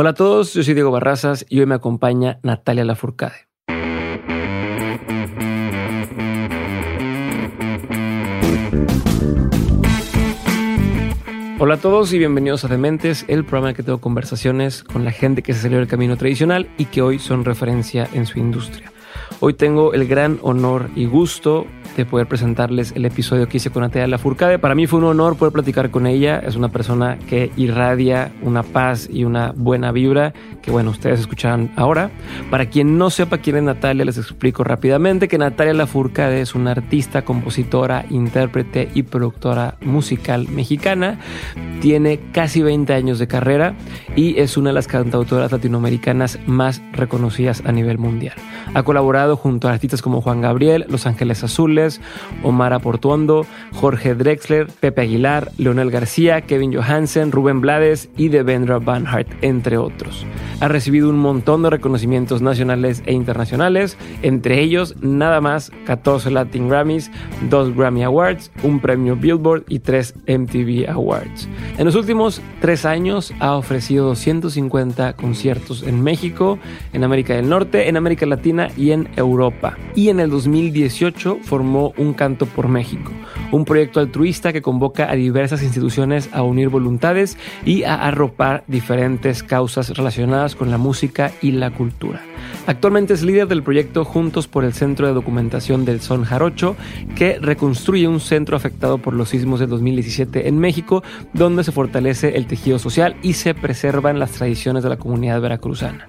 Hola a todos, yo soy Diego Barrazas y hoy me acompaña Natalia Lafourcade. Hola a todos y bienvenidos a Dementes, el programa en que tengo conversaciones con la gente que se salió del camino tradicional y que hoy son referencia en su industria. Hoy tengo el gran honor y gusto de poder presentarles el episodio que hice con Natalia Lafourcade. Para mí fue un honor poder platicar con ella. Es una persona que irradia una paz y una buena vibra que, bueno, ustedes escucharán ahora. Para quien no sepa quién es Natalia, les explico rápidamente que Natalia Lafourcade es una artista, compositora, intérprete y productora musical mexicana. Tiene casi 20 años de carrera y es una de las cantautoras latinoamericanas más reconocidas a nivel mundial. Ha colaborado junto a artistas como Juan Gabriel, Los Ángeles Azules, Omar Aportuondo, Jorge Drexler, Pepe Aguilar, Leonel García, Kevin Johansen, Rubén Blades y Devendra Banhart, entre otros. Ha recibido un montón de reconocimientos nacionales e internacionales, entre ellos nada más 14 Latin Grammys, 2 Grammy Awards, un premio Billboard y 3 MTV Awards. En los últimos tres años ha ofrecido 250 conciertos en México, en América del Norte, en América Latina y en Europa. Y en el 2018 formó Un Canto por México, un proyecto altruista que convoca a diversas instituciones a unir voluntades y a arropar diferentes causas relacionadas con la música y la cultura. Actualmente es líder del proyecto Juntos por el Centro de Documentación del Son Jarocho, que reconstruye un centro afectado por los sismos del 2017 en México, donde se fortalece el tejido social y se preservan las tradiciones de la comunidad veracruzana.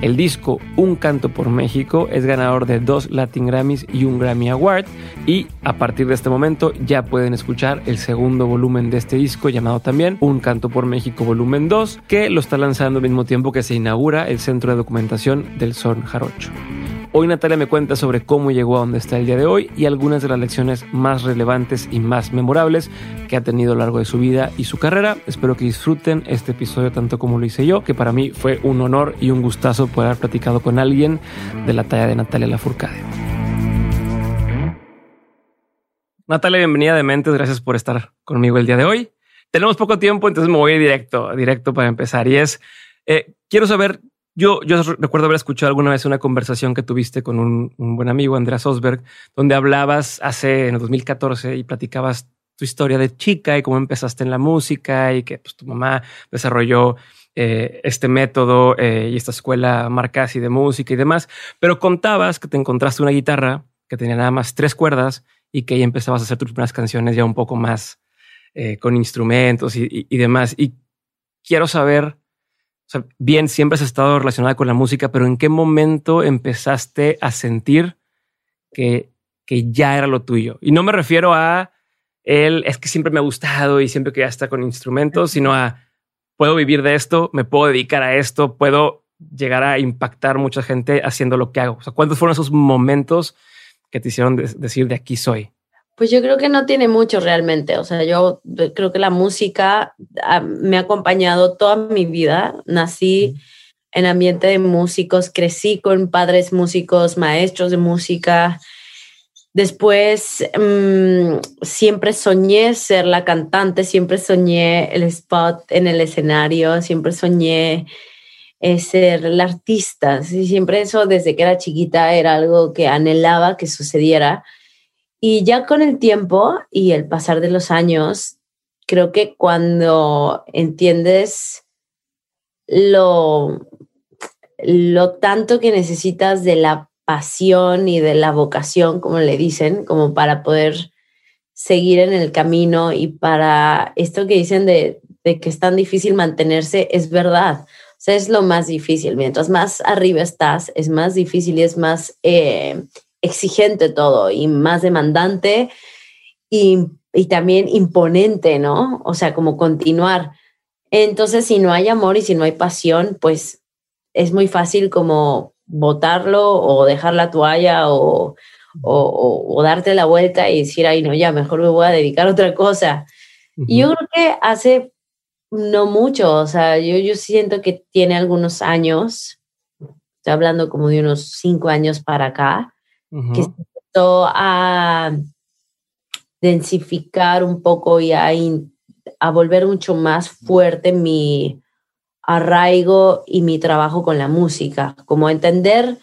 El disco Un Canto por México es ganador de dos Latin Grammys y un Grammy Award, y a partir de este momento ya pueden escuchar el segundo volumen de este disco llamado también Un Canto por México Volumen 2, que lo está lanzando al mismo tiempo que se inaugura el Centro de Documentación del Son Jarocho. Hoy Natalia me cuenta sobre cómo llegó a donde está el día de hoy y algunas de las lecciones más relevantes y más memorables que ha tenido a lo largo de su vida y su carrera. Espero que disfruten este episodio tanto como lo hice yo, que para mí fue un honor y un gustazo poder haber platicado con alguien de la talla de Natalia Lafourcade. Natalia, bienvenida de Mentes, gracias por estar conmigo el día de hoy. Tenemos poco tiempo, entonces me voy directo, directo para empezar. Y es, eh, quiero saber yo, recuerdo haber escuchado alguna vez una conversación que tuviste con un, buen amigo, Andreas Osberg, donde hablabas hace en el 2014 y platicabas tu historia de chica y cómo empezaste en la música y que pues, tu mamá desarrolló eh, este método eh, y esta escuela Marcasi de música y demás. Pero contabas que te encontraste una guitarra que tenía nada más tres cuerdas y que ahí empezabas a hacer tus primeras canciones ya un poco más eh, con instrumentos y, demás. Y quiero saber bien, siempre has estado relacionada con la música, pero ¿en qué momento empezaste a sentir que, que ya era lo tuyo? Y no me refiero a él, es que siempre me ha gustado y siempre que ya está con instrumentos, sino a puedo vivir de esto, me puedo dedicar a esto, puedo llegar a impactar mucha gente haciendo lo que hago. O sea, ¿cuántos fueron esos momentos que te hicieron decir de aquí soy? Pues yo creo que no tiene mucho realmente. O sea, yo creo que la música me ha acompañado toda mi vida. Nací en ambiente de músicos, crecí con padres músicos, maestros de música. Después mm, siempre soñé ser la cantante, siempre soñé el spot en el escenario, siempre soñé eh, ser la artista. siempre eso desde que era chiquita era algo que anhelaba que sucediera y ya con el tiempo y el pasar de los años, creo que cuando entiendes lo, lo tanto que necesitas de la pasión y de la vocación, como le dicen, como para poder seguir en el camino y para esto que dicen de, que es tan difícil mantenerse, es verdad. Es lo más difícil. Mientras más arriba estás, es más difícil y es más eh, exigente todo y más demandante y, y, también imponente, ¿no? O sea, como continuar. Entonces, si no hay amor y si no hay pasión, pues es muy fácil como botarlo o dejar la toalla o, o, o, darte la vuelta y decir, ay, no, ya, mejor me voy a dedicar a otra cosa. Y yo creo que hace no mucho, o sea, yo, yo siento que tiene algunos años, estoy hablando como de unos cinco años para acá, que se empezó a densificar un poco y a, a volver mucho más fuerte mi, arraigo y mi trabajo con la música, como entender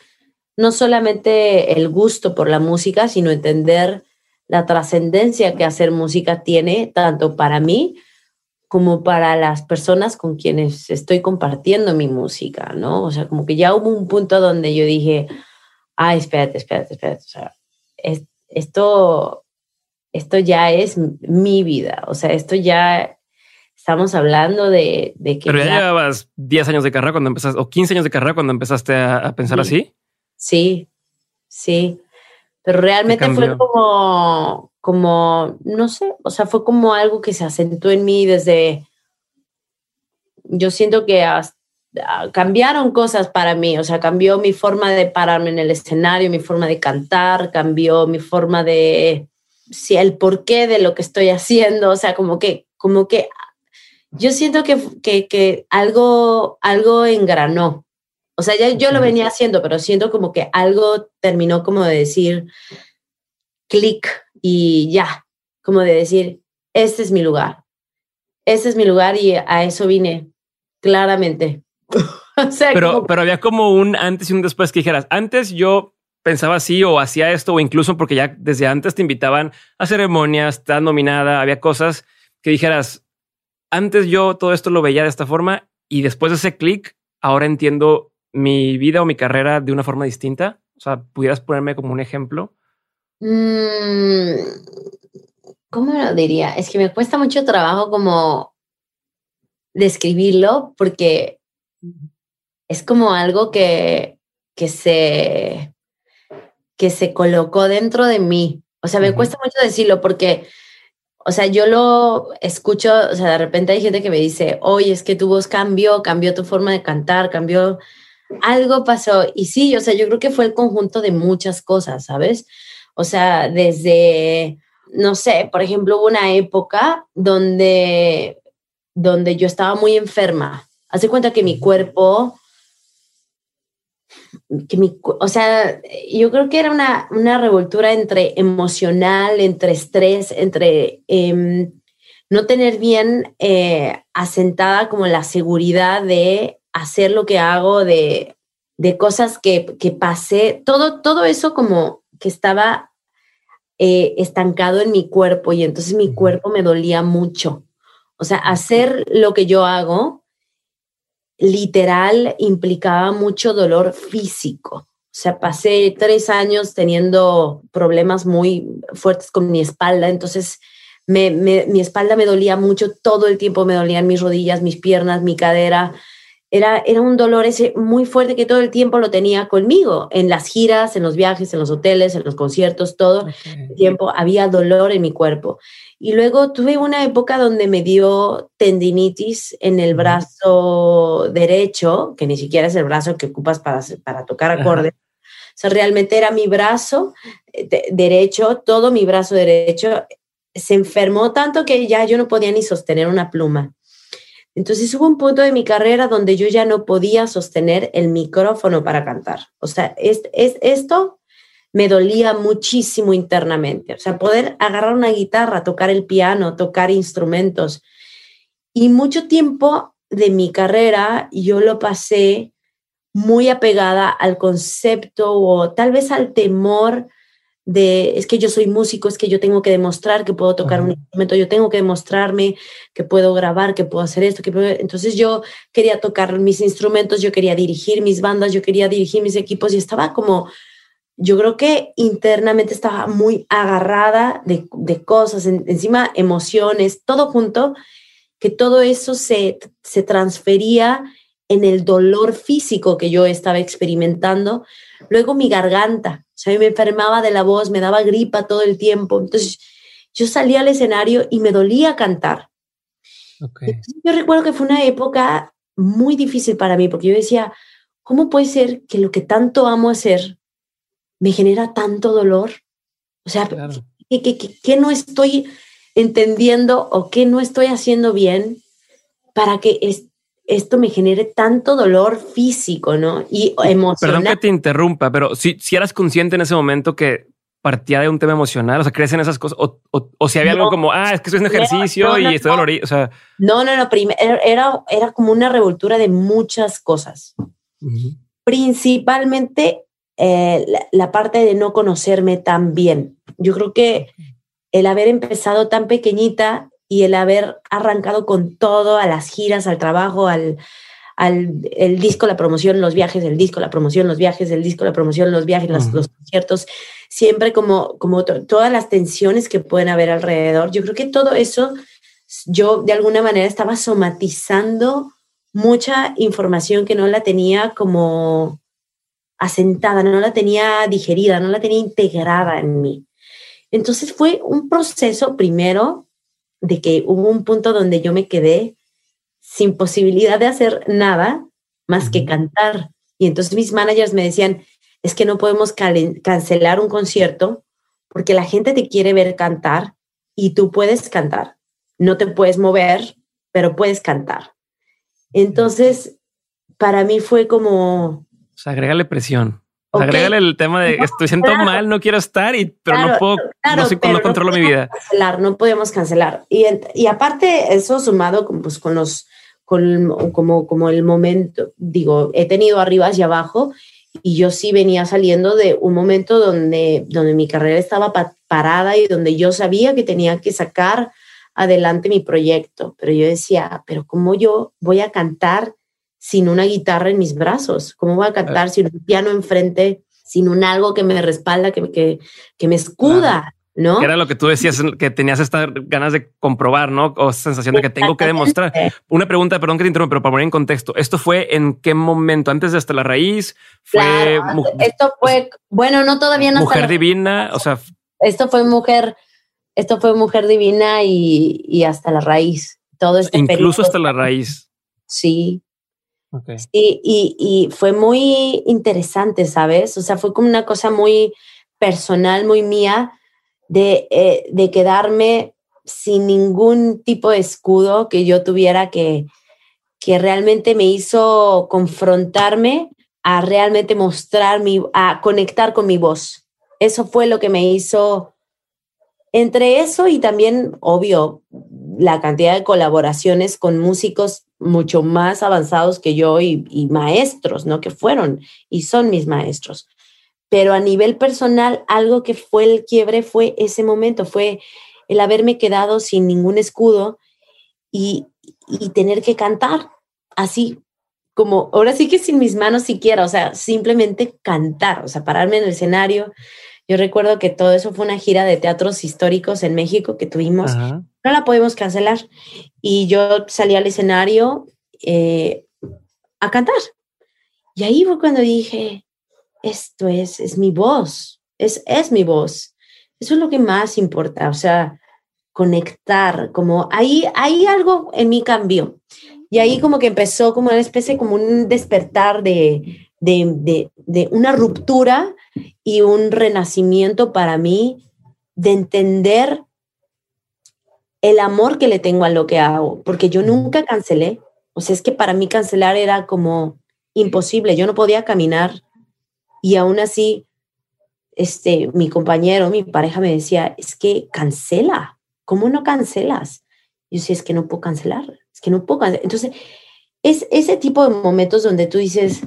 no solamente el gusto por la música, sino entender la trascendencia que hacer música tiene tanto para mí como para las personas con quienes estoy compartiendo mi música, ¿no? O sea, como que ya hubo un punto donde yo dije, ay, espérate, espérate, espérate, o sea, esto, esto ya es mi vida, o sea, esto ya estamos hablando de, de que... Pero ya, llevabas 10 años de carrera cuando empezaste, o 15 años de carrera cuando empezaste a, pensar así. Sí, sí, pero realmente fue como, como, no sé, o sea, fue como algo que se acentuó en mí desde, yo siento que cambiaron cosas para mí, o sea, cambió mi forma de pararme en el escenario, mi forma de cantar, cambió mi forma de, sí, el porqué de lo que estoy haciendo, o sea, como que, como que, yo siento que, que, que algo, algo engranó. O sea, ya yo lo venía haciendo, pero siento como que algo terminó como de decir clic y ya, como de decir, este es mi lugar, este es mi lugar y a eso vine, claramente. pero, pero había como un antes y un después que dijeras, antes yo pensaba así o hacía esto o incluso porque ya desde antes te invitaban a ceremonias, estás nominada, había cosas que dijeras, antes yo todo esto lo veía de esta forma y después de ese clic, ahora entiendo mi vida o mi carrera de una forma distinta. O sea, pudieras ponerme como un ejemplo. Mm, ¿Cómo lo diría? Es que me cuesta mucho trabajo como describirlo porque es como algo que, que, se, que se colocó dentro de mí. O sea, me cuesta mucho decirlo porque, o sea, yo lo escucho, o sea, de repente hay gente que me dice, oye, es que tu voz cambió, cambió tu forma de cantar, cambió, algo pasó. Y sí, o sea, yo creo que fue el conjunto de muchas cosas, ¿sabes? O sea, desde, no sé, por ejemplo, hubo una época donde, donde yo estaba muy enferma. Hace cuenta que mi cuerpo, que mi, o sea, yo creo que era una, una revoltura entre emocional, entre estrés, entre em, no tener bien eh, asentada como la seguridad de hacer lo que hago, de, de cosas que, que pasé, todo, todo eso como que estaba eh, estancado en mi cuerpo y entonces mi cuerpo me dolía mucho. O sea, hacer lo que yo hago literal implicaba mucho dolor físico. O sea, pasé tres años teniendo problemas muy fuertes con mi espalda, entonces me, mi espalda me dolía mucho, todo el tiempo me dolían mis rodillas, mis piernas, mi cadera, era, un dolor ese muy fuerte que todo el tiempo lo tenía conmigo, en las giras, en los viajes, en los hoteles, en los conciertos, todo el tiempo había dolor en mi cuerpo. Y luego tuve una época donde me dio tendinitis en el brazo derecho, que ni siquiera es el brazo que ocupas para, para tocar acordes. O sea, realmente era mi brazo eh, derecho, todo mi brazo derecho se enfermó tanto que ya yo no podía ni sostener una pluma. Entonces hubo un punto de mi carrera donde yo ya no podía sostener el micrófono para cantar. O sea, es, esto me dolía muchísimo internamente. O sea, poder agarrar una guitarra, tocar el piano, tocar instrumentos. Y mucho tiempo de mi carrera yo lo pasé muy apegada al concepto o tal vez al temor de es que yo soy músico, es que yo tengo que demostrar que puedo tocar un instrumento, yo tengo que demostrarme que puedo grabar, que puedo hacer esto, que entonces yo quería tocar mis instrumentos, yo quería dirigir mis bandas, yo quería dirigir mis equipos y estaba como, yo creo que internamente estaba muy agarrada de, de cosas, encima emociones, todo junto, que todo eso se, se transfería en el dolor físico que yo estaba experimentando. Luego mi garganta, o sea, me enfermaba de la voz, me daba gripa todo el tiempo. Entonces, yo salía al escenario y me dolía cantar. yo recuerdo que fue una época muy difícil para mí, porque yo decía, ¿cómo puede ser que lo que tanto amo hacer me genera tanto dolor? O sea, ¿qué, no estoy entendiendo o qué no estoy haciendo bien para que esto me genere tanto dolor físico, ¿no? Y emocional. Perdón que te interrumpa, pero si, si eras consciente en ese momento que partía de un tema emocional? O sea, ¿crees en esas cosas? O, si había algo como, ah, es que estoy haciendo ejercicio y estoy dolorido. O sea, no, no, no. Era, era como una revoltura de muchas cosas. Principalmente eh, la, parte de no conocerme tan bien. Yo creo que el haber empezado tan pequeñita y el haber arrancado con todo a las giras, al trabajo, al, al el disco, la promoción, los viajes, el disco, la promoción, los viajes, el disco, la promoción, los viajes, los, conciertos, siempre como, como todas las tensiones que pueden haber alrededor. Yo creo que todo eso, yo de alguna manera estaba somatizando mucha información que no la tenía como asentada, no la tenía digerida, no la tenía integrada en mí. Entonces fue un proceso primero de que hubo un punto donde yo me quedé sin posibilidad de hacer nada más que cantar. Y entonces mis managers me decían, es que no podemos cancelar un concierto porque la gente te quiere ver cantar y tú puedes cantar. No te puedes mover, pero puedes cantar. Entonces, para mí fue como... O sea, agrégale presión. Agrégale el tema de estoy siento mal, no quiero estar, y, pero no puedo, no, sé, no controlo mi vida. Cancelar, no podemos cancelar. Y, y aparte, eso sumado con, pues, con los con, como, como el momento, digo, he tenido arriba y abajo y yo sí venía saliendo de un momento donde, donde mi carrera estaba parada y donde yo sabía que tenía que sacar adelante mi proyecto, pero yo decía, pero ¿cómo yo voy a cantar sin una guitarra en mis brazos? ¿Cómo voy a cantar sin un piano enfrente, sin un algo que me respalda, que, que, que me escuda? ¿no? era lo que tú decías, que tenías estas ganas de comprobar, ¿no? O sensación de que tengo que demostrar. Una pregunta, perdón que te interrumpa, pero para poner en contexto, ¿esto fue en qué momento? ¿Antes de Hasta la Raíz? ¿Fue esto fue, bueno, no todavía no. Mujer Divina, o sea. Esto fue Mujer, esto fue Mujer Divina y, Hasta la Raíz. Todo este Incluso Hasta la Raíz. Sí. Y, y fue muy interesante, ¿sabes? O sea, fue como una cosa muy personal, muy mía, eh, de, quedarme sin ningún tipo de escudo que yo tuviera que, que realmente me hizo confrontarme a realmente mostrar mi, a conectar con mi voz. Eso fue lo que me hizo, entre eso y también, obvio, la cantidad de colaboraciones con músicos mucho más avanzados que yo y, y maestros, ¿no? Que fueron y son mis maestros pero a nivel personal, algo que fue el quiebre fue ese momento, fue el haberme quedado sin ningún escudo y, tener que cantar así, como ahora sí que sin mis manos siquiera, o sea, simplemente cantar, o sea, pararme en el escenario. Yo recuerdo que todo eso fue una gira de teatros históricos en México que tuvimos, no la podemos cancelar. Y yo salí al escenario eh, a cantar. Y ahí fue cuando dije, esto es, es mi voz, es, es mi voz. Eso es lo que más importa, o sea, conectar, como ahí, hay algo en mí cambió. Y ahí como que empezó como una especie, como un despertar de, de, de, una ruptura y un renacimiento para mí de entender el amor que le tengo a lo que hago, porque yo nunca cancelé. O sea, es que para mí cancelar era como imposible. Yo no podía caminar y aún así, este, mi compañero, mi pareja me decía, es que cancela, ¿cómo no cancelas? Yo decía, es que no puedo cancelar, es que no puedo cancelar. Entonces, es ese tipo de momentos donde tú dices,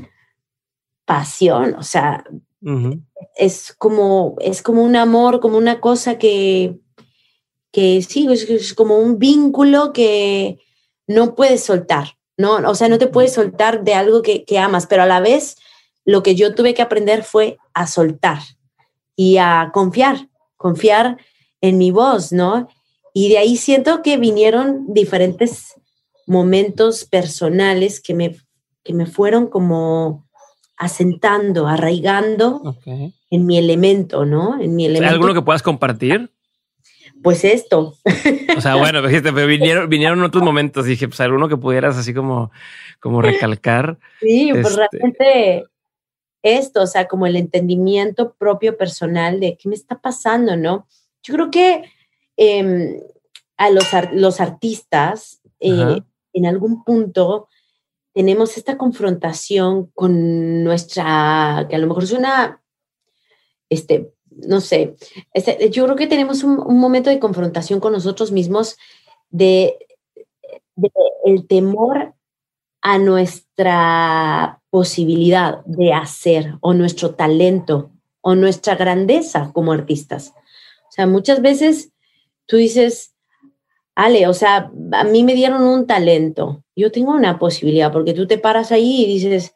pasión, o sea, es, como, es como un amor, como una cosa que, que sí, es, como un vínculo que no puedes soltar, ¿no? O sea, no te puedes soltar de algo que, que amas, pero a la vez lo que yo tuve que aprender fue a soltar y a confiar, confiar en mi voz, ¿no? Y de ahí siento que vinieron diferentes momentos personales que me, que me fueron como asentando, arraigando en mi elemento, ¿no? En mi elemento. ¿Alguno que puedas compartir? Pues esto. O sea, bueno, pero vinieron, vinieron otros momentos. Dije, pues alguno que pudieras así como, como recalcar. Sí, pues este realmente esto, o sea, como el entendimiento propio personal de qué me está pasando, ¿no? Yo creo que em, a los, los artistas, eh, en algún punto, tenemos esta confrontación con nuestra, que a lo mejor suena este, no sé, este, yo creo que tenemos un, momento de confrontación con nosotros mismos de, el temor a nuestra posibilidad de hacer o nuestro talento o nuestra grandeza como artistas. O sea, muchas veces tú dices, Ale, o sea, a mí me dieron un talento, yo tengo una posibilidad, porque tú te paras ahí y dices,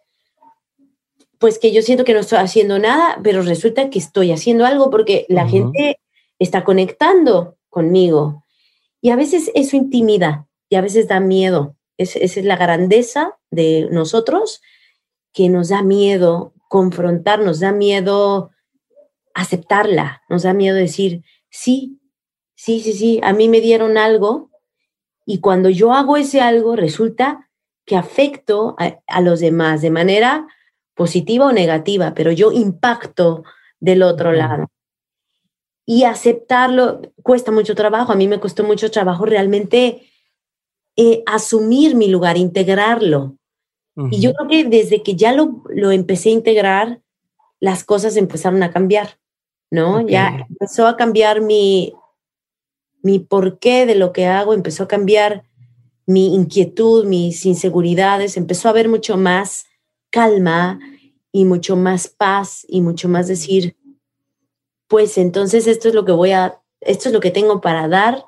pues que yo siento que no estoy haciendo nada, pero resulta que estoy haciendo algo porque la gente está conectando conmigo. Y a veces eso intimida y a veces da miedo. esa es la grandeza de nosotros que nos da miedo confrontar, nos da miedo aceptarla, nos da miedo decir, sí, sí, sí, sí, a mí me dieron algo y cuando yo hago ese algo resulta que afecto a los demás de manera positiva o negativa, pero yo impacto del otro lado. Y aceptarlo cuesta mucho trabajo. A mí me costó mucho trabajo realmente eh, asumir mi lugar, integrarlo. Y yo creo que desde que ya lo, lo, empecé a integrar, las cosas empezaron a cambiar, ¿no? Ya empezó a cambiar mi, mi porqué de lo que hago, empezó a cambiar mi inquietud, mis inseguridades, empezó a haber mucho más calma y mucho más paz y mucho más decir, pues entonces esto es lo que voy a, esto es lo que tengo para dar,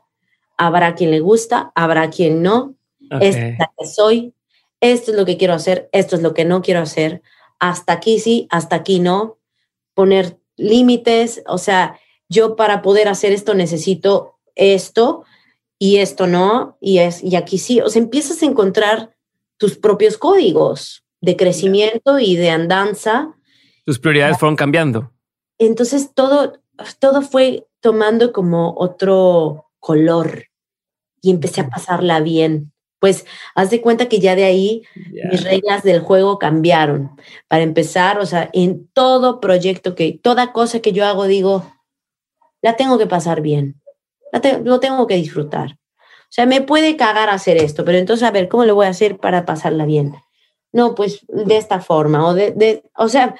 habrá quien le gusta, habrá quien no, es la que soy, esto es lo que quiero hacer, esto es lo que no quiero hacer, hasta aquí sí, hasta aquí no, poner límites, o sea, yo para poder hacer esto necesito esto y esto no, y, es, y aquí sí, o sea, empiezas a encontrar tus propios códigos de crecimiento y de andanza. Tus prioridades fueron cambiando. Entonces todo, todo fue tomando como otro color y empecé a pasarla bien. Pues haz de cuenta que ya de ahí mis reglas del juego cambiaron. Para empezar, o sea, en todo proyecto que, toda cosa que yo hago, digo, la tengo que pasar bien, la lo tengo que disfrutar. O sea, me puede cagar hacer esto, pero entonces a ver, ¿cómo lo voy a hacer para pasarla bien? No, pues de esta forma, o de, o sea,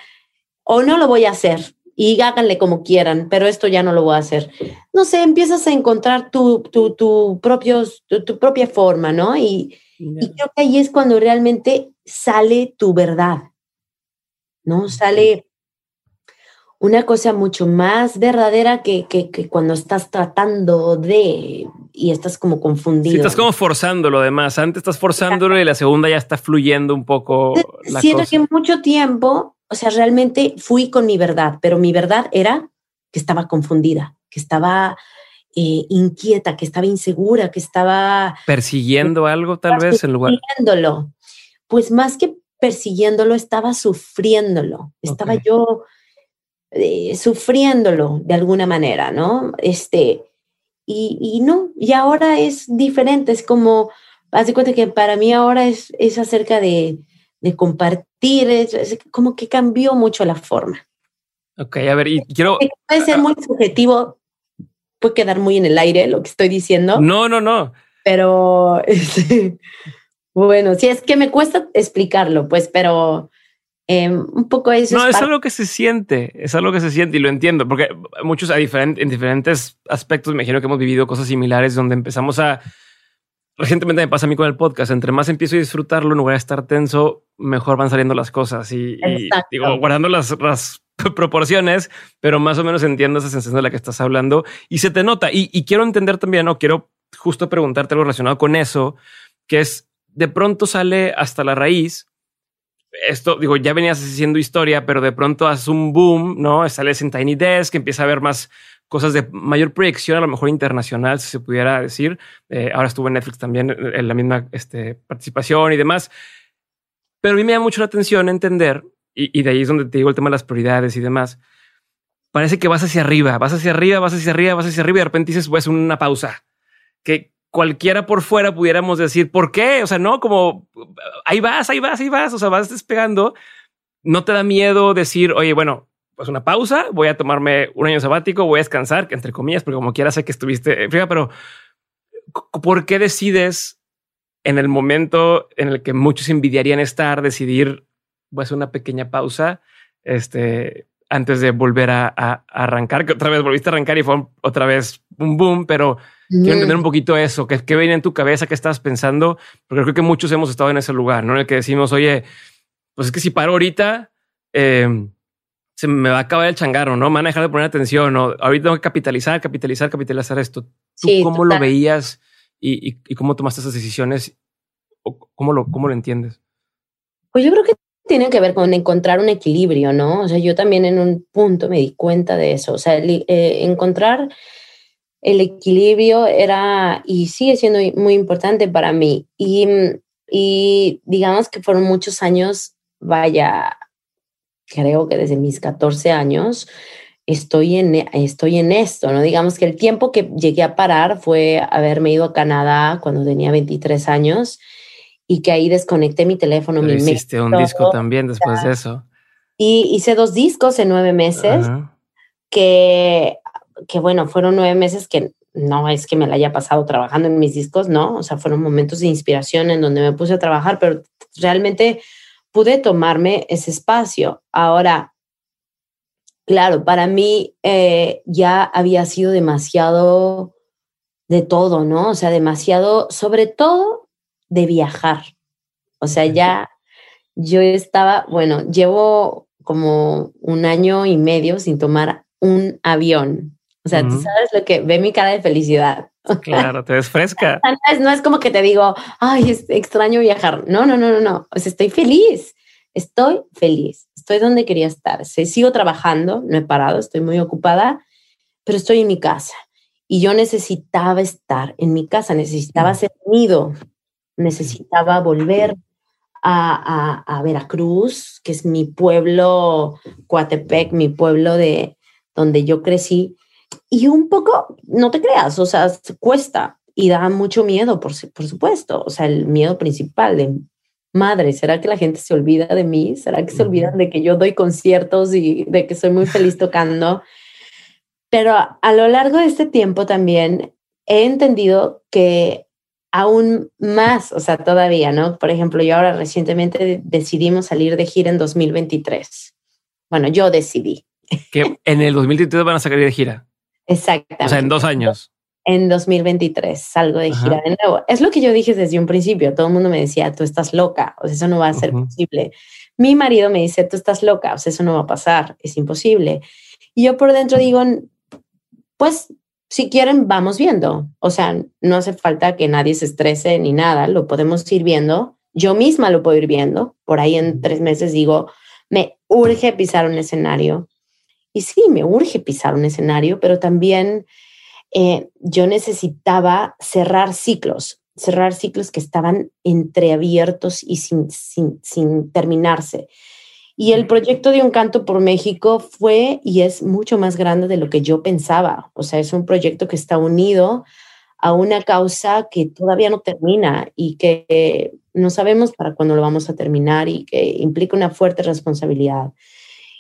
o no lo voy a hacer y háganle como quieran, pero esto ya no lo voy a hacer. No sé, empiezas a encontrar tu, tu, tu, propios, tu, propia forma, ¿no? Y, creo que ahí es cuando realmente sale tu verdad, ¿no? Sale una cosa mucho más verdadera que, que, que cuando estás tratando de y estás como confundido. Sí, estás como forzando lo demás. Antes estás forzándolo y la segunda ya está fluyendo un poco. La Siento que mucho tiempo, o sea, realmente fui con mi verdad, pero mi verdad era que estaba confundida, que estaba eh, inquieta, que estaba insegura, que estaba persiguiendo algo tal vez en lugar. Persiguiéndolo. Pues más que persiguiéndolo, estaba sufriéndolo. Estaba yo eh, sufriéndolo de alguna manera, ¿no? Este, y, no, y ahora es diferente, es como, haz de cuenta que para mí ahora es, es acerca de, de compartir, es, como que cambió mucho la forma. Ok, a ver, y quiero... Puede ser muy subjetivo, puede quedar muy en el aire lo que estoy diciendo. No, no, no. Pero, este, bueno, sí, es que me cuesta explicarlo, pues, pero Em, un poco eso. No, es, algo que se siente, es algo que se siente y lo entiendo, porque muchos a diferente, en diferentes aspectos me imagino que hemos vivido cosas similares donde empezamos a... Recientemente me pasa a mí con el podcast, entre más empiezo a disfrutarlo en lugar de estar tenso, mejor van saliendo las cosas y, digo, guardando las, las, proporciones, pero más o menos entiendo esa sensación de la que estás hablando y se te nota. Y, y quiero entender también, no quiero justo preguntarte algo relacionado con eso, que es de pronto sale hasta la raíz esto, digo, ya venías haciendo historia, pero de pronto haces un boom, ¿no? Sales en Tiny Desk, empieza a haber más cosas de mayor proyección, a lo mejor internacional, si se pudiera decir. Eh, ahora estuvo en Netflix también en la misma este, participación y demás. Pero a mí me da mucho la atención entender, y, de ahí es donde te digo el tema de las prioridades y demás. Parece que vas hacia arriba, vas hacia arriba, vas hacia arriba, vas hacia arriba y de repente dices, pues una pausa. Que, cualquiera por fuera pudiéramos decir, ¿por qué? O sea, no, como ahí vas, ahí vas, ahí vas, o sea, vas despegando. No te da miedo decir, oye, bueno, pues una pausa, voy a tomarme un año sabático, voy a descansar, entre comillas, porque como quiera sé que estuviste fría, pero ¿por qué decides en el momento en el que muchos envidiarían estar, decidir, voy a hacer una pequeña pausa? Este, antes de volver a, arrancar, que otra vez volviste a arrancar y fue otra vez un boom, pero quiero entender un poquito eso, ¿qué, qué venía en tu cabeza, qué estabas pensando, porque creo que muchos hemos estado en ese lugar, ¿no? En el que decimos, oye, pues es que si paro ahorita, eh, se me va a acabar el changarro, ¿no? Me van a dejar de poner atención, ¿no? Ahorita tengo que capitalizar, capitalizar, capitalizar esto. ¿Tú cómo lo veías y, cómo tomaste esas decisiones? ¿O cómo, lo, ¿Cómo lo entiendes? Pues yo creo que tiene que ver con encontrar un equilibrio, ¿no? O sea, yo también en un punto me di cuenta de eso. O sea, eh, encontrar el equilibrio era y sigue siendo muy importante para mí. Y, y digamos que fueron muchos años, vaya, creo que desde mis 14 años estoy en, estoy en esto, ¿no? Digamos que el tiempo que llegué a parar fue haberme ido a Canadá cuando tenía 23 años y que ahí desconecté mi teléfono. mi hiciste un disco también después de eso. Y hice dos discos en nueve meses que, que, bueno, fueron nueve meses que no es que me la haya pasado trabajando en mis discos, no, o sea, fueron momentos de inspiración en donde me puse a trabajar, pero realmente pude tomarme ese espacio. Ahora, claro, para mí eh, ya había sido demasiado de todo, ¿no? O sea, demasiado, sobre todo de viajar. O sea, ya yo estaba, bueno, llevo como un año y medio sin tomar un avión. O sea, tú sabes lo que ve mi cara de felicidad. Claro, te ves fresca. No es como que te digo, ay, es extraño viajar. No, no, no, no, no. O sea, estoy feliz. Estoy feliz. Estoy donde quería estar. sigo trabajando, no he parado, estoy muy ocupada, pero estoy en mi casa. Y yo necesitaba estar en mi casa, necesitaba ser nido, necesitaba volver a, a, a, Veracruz, que es mi pueblo, Coatepec, mi pueblo de donde yo crecí, y un poco, no te creas, o sea, cuesta y da mucho miedo, por, por supuesto, o sea, el miedo principal de, madre, ¿será que la gente se olvida de mí? ¿Será que se olvidan de que yo doy conciertos y de que soy muy feliz tocando? Pero a, lo largo de este tiempo también he entendido que aún más, o sea, todavía, ¿no? Por ejemplo, yo ahora recientemente decidimos salir de gira en 2023. Bueno, yo decidí. Que en el 2023 van a salir de gira. Exactamente. O sea, en dos años. En 2023 salgo de gira de nuevo. Es lo que yo dije desde un principio. Todo el mundo me decía, tú estás loca, o sea, eso no va a ser posible. Mi marido me dice, tú estás loca, o sea, eso no va a pasar, es imposible. Y yo por dentro digo, pues si quieren, vamos viendo. O sea, no hace falta que nadie se estrese ni nada, lo podemos ir viendo. Yo misma lo puedo ir viendo. Por ahí en tres meses digo, me urge pisar un escenario y sí, me urge pisar un escenario, pero también eh, yo necesitaba cerrar ciclos, cerrar ciclos que estaban entreabiertos y sin, sin, sin terminarse. Y el proyecto de Un Canto por México fue y es mucho más grande de lo que yo pensaba. O sea, es un proyecto que está unido a una causa que todavía no termina y que no sabemos para cuándo lo vamos a terminar y que implica una fuerte responsabilidad.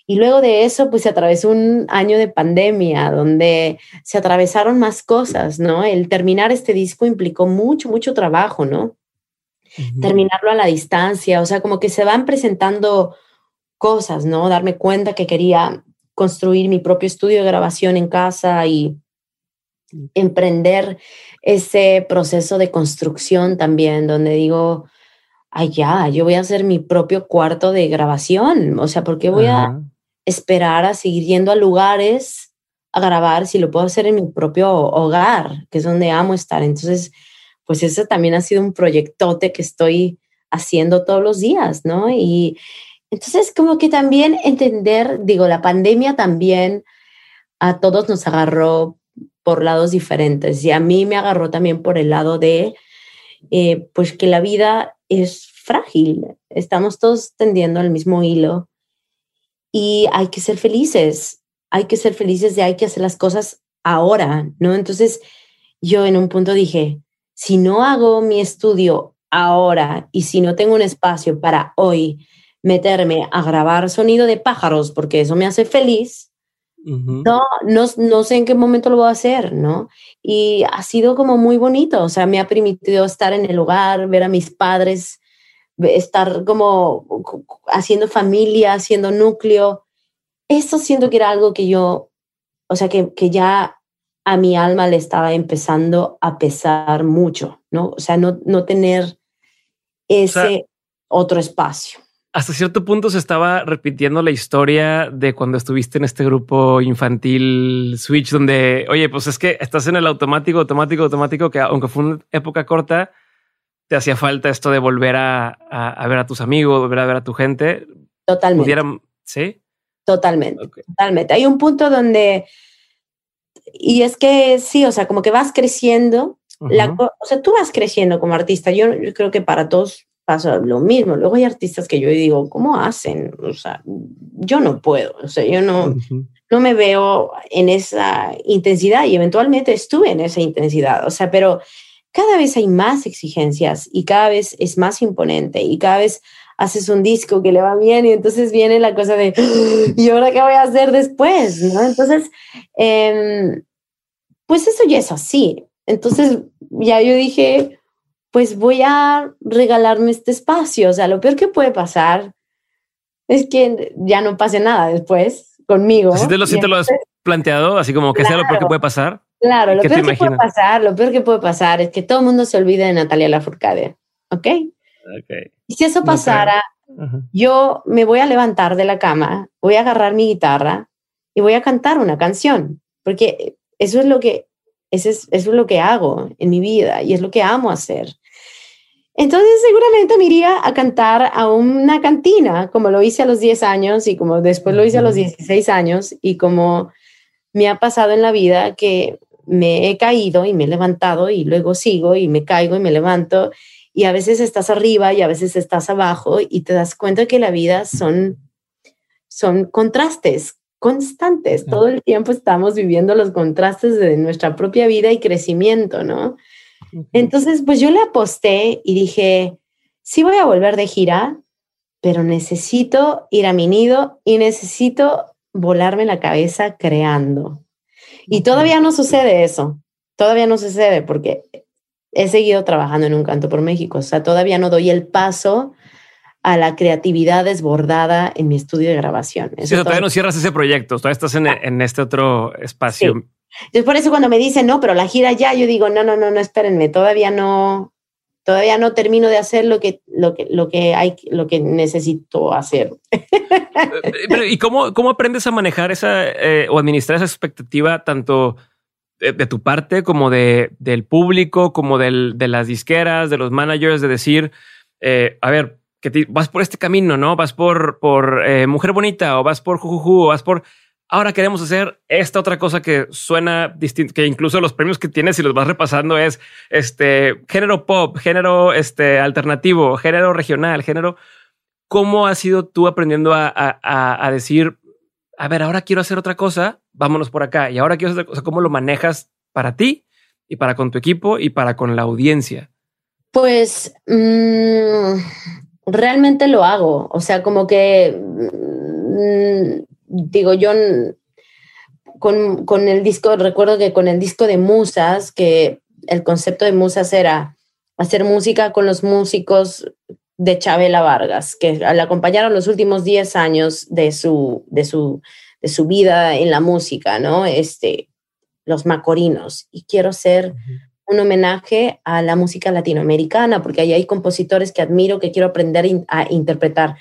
Y luego de eso, pues se atravesó un año de pandemia donde se atravesaron más cosas, ¿no? El terminar este disco implicó mucho, mucho trabajo, ¿no? Terminarlo a la distancia, o sea, como que se van presentando cosas, ¿no? Darme cuenta que quería construir mi propio estudio de grabación en casa y emprender ese proceso de construcción también, donde digo, ay, ya, yo voy a hacer mi propio cuarto de grabación, o sea, ¿por qué voy a esperar a seguir yendo a lugares a grabar si lo puedo hacer en mi propio hogar, que es donde amo estar. Entonces, pues ese también ha sido un proyectote que estoy haciendo todos los días, ¿no? Y entonces como que también entender, digo, la pandemia también a todos nos agarró por lados diferentes y a mí me agarró también por el lado de, eh, pues que la vida es frágil, estamos todos tendiendo al mismo hilo y hay que ser felices, hay que ser felices de hay que hacer las cosas ahora, ¿no? Entonces yo en un punto dije, si no hago mi estudio ahora y si no tengo un espacio para hoy meterme a grabar sonido de pájaros porque eso me hace feliz, no, no, no sé en qué momento lo voy a hacer, ¿no? Y ha sido como muy bonito, o sea, me ha permitido estar en el hogar, ver a mis padres estar como haciendo familia, haciendo núcleo. eso siento que era algo que yo, o sea, que, que ya a mi alma le estaba empezando a pesar mucho, ¿no? O sea, no, no tener ese otro espacio. Hasta cierto punto se estaba repitiendo la historia de cuando estuviste en este grupo infantil Switch, donde, oye, pues es que estás en el automático, automático, automático, que aunque fue una época corta, te hacía falta esto de volver a, a, ver a tus amigos, volver a ver a tu gente. Totalmente. ¿Sí? Totalmente, totalmente. Hay un punto donde, y es que sí, o sea, como que vas creciendo, la, o sea, tú vas creciendo como artista. Yo, creo que para todos pasa lo mismo. Luego hay artistas que yo digo, ¿cómo hacen? O sea, yo no puedo, o sea, yo no, no me veo en esa intensidad y eventualmente estuve en esa intensidad, o sea, pero cada vez hay más exigencias y cada vez es más imponente y cada vez haces un disco que le va bien y entonces viene la cosa de, ¿y ahora qué voy a hacer después? ¿no? Entonces, em, pues eso ya es así. Entonces, ya yo dije, pues voy a regalarme este espacio. O sea, lo peor que puede pasar es que ya no pase nada después conmigo. ¿Sí te lo, lo has planteado? Así como que sea lo peor que puede pasar. Claro, lo peor que puede pasar, lo peor que puede pasar es que todo el mundo se olvide de Natalia Lafourcade. ¿Ok? Y si eso pasara, yo me voy a levantar de la cama, voy a agarrar mi guitarra y voy a cantar una canción, porque eso es lo que, eso es, eso es lo que hago en mi vida y es lo que amo hacer. Entonces seguramente me iría a cantar a una cantina, como lo hice a los 10 años y como después lo hice a los 16 años y como me ha pasado en la vida que me he caído y me he levantado y luego sigo y me caigo y me levanto y a veces estás arriba y a veces estás abajo y te das cuenta que la vida son, son contrastes constantes. Todo el tiempo estamos viviendo los contrastes de nuestra propia vida y crecimiento, ¿no? Entonces, pues yo le aposté y dije, sí voy a volver de gira, pero necesito ir a mi nido y necesito volarme la cabeza creando. Y todavía no sucede eso, todavía no sucede porque he seguido trabajando en un canto por México, o sea, todavía no doy el paso a la creatividad desbordada en mi estudio de grabación. sí, todavía no cierras ese proyecto, todavía estás en, en este otro espacio. Entonces, por eso cuando me dicen, no, pero la gira ya, yo digo, no, no, no, no, espérenme, todavía no, todavía no termino de hacer lo que, lo que, lo que hay, lo que necesito hacer. Pero, ¿y cómo, cómo aprendes a manejar esa eh, o administrar esa expectativa tanto de, tu parte, como de, del público, como del, de las disqueras, de los managers, de decir, eh, a ver, que vas por este camino, ¿no? Vas por, por eh, Mujer Bonita o vas por Jujuju o vas por... Ahora queremos hacer esta otra cosa que suena distinto, que incluso los premios que tienes, si los vas repasando, es este género pop, género este, alternativo, género regional, género. ¿Cómo has sido tú aprendiendo a, a, a decir, a ver, ahora quiero hacer otra cosa, vámonos por acá. Y ahora quiero hacer otra cosa, ¿cómo lo manejas para ti y para con tu equipo y para con la audiencia? Pues mm, realmente lo hago. O sea, como que mm, digo, yo con, con, el disco, recuerdo que con el disco de Musas, que el concepto de Musas era hacer música con los músicos de Chabela Vargas, que le acompañaron los últimos 10 años de su, de su, de su vida en la música, ¿no? Este, los Macorinos. Y quiero hacer un homenaje a la música latinoamericana, porque ahí hay compositores que admiro, que quiero aprender a interpretar.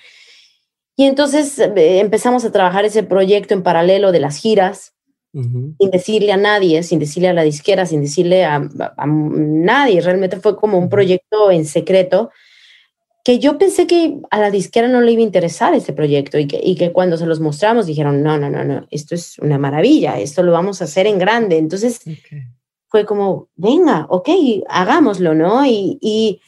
Y entonces eh, empezamos a trabajar ese proyecto en paralelo de las giras, sin decirle a nadie, sin decirle a la disquera, sin decirle a, a, nadie. Realmente fue como un proyecto en secreto que yo pensé que a la disquera no le iba a interesar este proyecto y que, y que cuando se los mostramos dijeron, no, no, no, no, esto es una maravilla, esto lo vamos a hacer en grande. Entonces fue como, venga, ok, hagámoslo, ¿no? Y, y,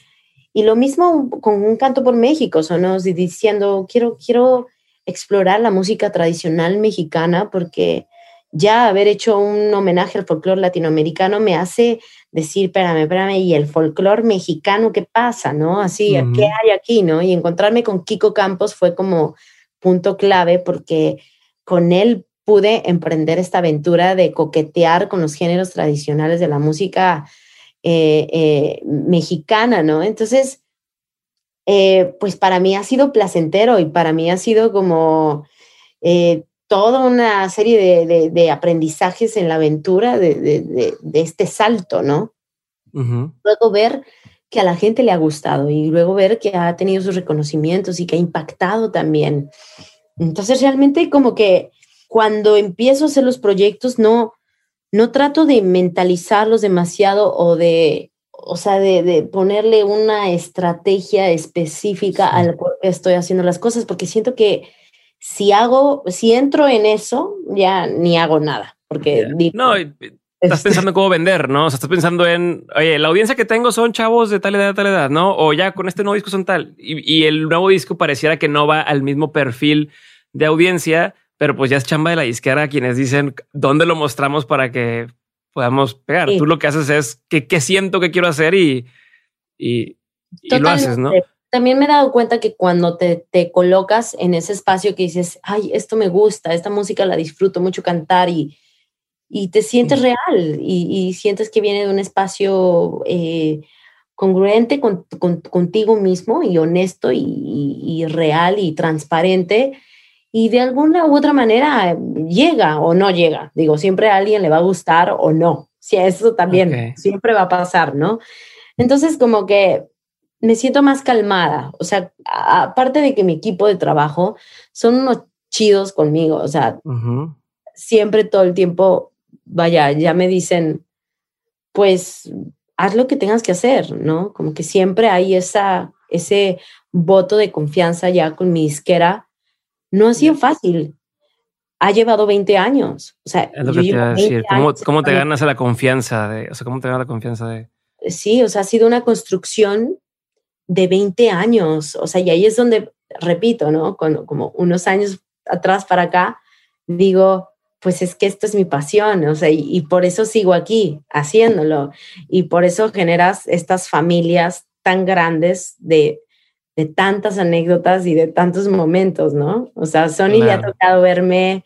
y, lo mismo con un canto por México, sonos diciendo, quiero, quiero explorar la música tradicional mexicana porque ya haber hecho un homenaje al folclore latinoamericano me hace decir, espérame, espérame, y el folclore mexicano, ¿qué pasa? ¿No? Así, ¿qué hay aquí? ¿No? Y encontrarme con Kiko Campos fue como punto clave porque con él pude emprender esta aventura de coquetear con los géneros tradicionales de la música eh, eh, mexicana, ¿no? Entonces, eh, pues para mí ha sido placentero y para mí ha sido como toda una serie de, aprendizajes en la aventura de, este salto, ¿no? Luego ver que a la gente le ha gustado y luego ver que ha tenido sus reconocimientos y que ha impactado también. Entonces realmente como que cuando empiezo a hacer los proyectos no, no trato de mentalizarlos demasiado o de, o sea, de, ponerle una estrategia específica al por qué estoy haciendo las cosas, porque siento que si hago, si entro en eso, ya ni hago nada, porque... no, estás pensando en cómo vender, ¿no? O sea, estás pensando en, oye, la audiencia que tengo son chavos de tal edad, tal edad, ¿no? O ya con este nuevo disco son tal. Y, el nuevo disco pareciera que no va al mismo perfil de audiencia, pero pues ya es chamba de la disquera quienes dicen dónde lo mostramos para que podamos pegar. Tú lo que haces es que, siento que quiero hacer y, y, y lo haces, ¿no? También me he dado cuenta que cuando te, te colocas en ese espacio que dices, ay, esto me gusta, esta música la disfruto mucho cantar y, y te sientes real y, sientes que viene de un espacio eh, congruente con, contigo mismo y honesto y, real y transparente. Y de alguna u otra manera llega o no llega. Digo, siempre a alguien le va a gustar o no. Si eso también siempre va a pasar, ¿no? Entonces, como que me siento más calmada. O sea, aparte de que mi equipo de trabajo son unos chidos conmigo. O sea, siempre todo el tiempo vaya, ya me dicen, pues haz lo que tengas que hacer, ¿no? Como que siempre hay esa, ese voto de confianza ya con mi disquera. No ha sido fácil. Ha llevado 20 años. O sea, es lo que te iba a decir. ¿Cómo, te ganas la confianza? De, o sea, ¿cómo te ganas la confianza de...? Sí, o sea, ha sido una construcción de 20 años. O sea, y ahí es donde, repito, ¿no? como unos años atrás para acá, digo, pues es que esto es mi pasión, o sea, y, por eso sigo aquí haciéndolo. Y por eso generas estas familias tan grandes de, de tantas anécdotas y de tantos momentos, ¿no? O sea, Sony le ha tocado verme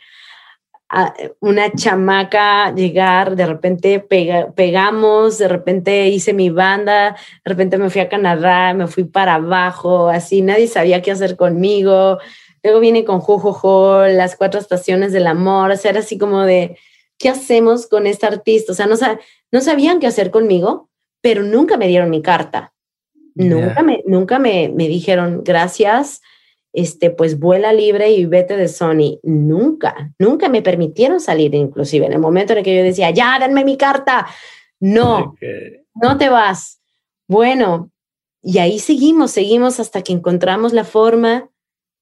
a una chamaca llegar, de repente pegamos, de repente hice mi banda, de repente me fui a Canadá, me fui para abajo, así nadie sabía qué hacer conmigo, Luego viene con Jojojo, las cuatro estaciones del amor, o sea, era así como de, ¿qué hacemos con este artista? O sea, no, no sabían qué hacer conmigo, pero nunca me dieron mi carta. Nunca, me, nunca me, me dijeron, gracias, este, pues vuela libre y vete de Sony. Nunca, nunca me permitieron salir, inclusive en el momento en el que yo decía, ya, denme mi carta. No, no te vas. Bueno, y ahí seguimos, seguimos hasta que encontramos la forma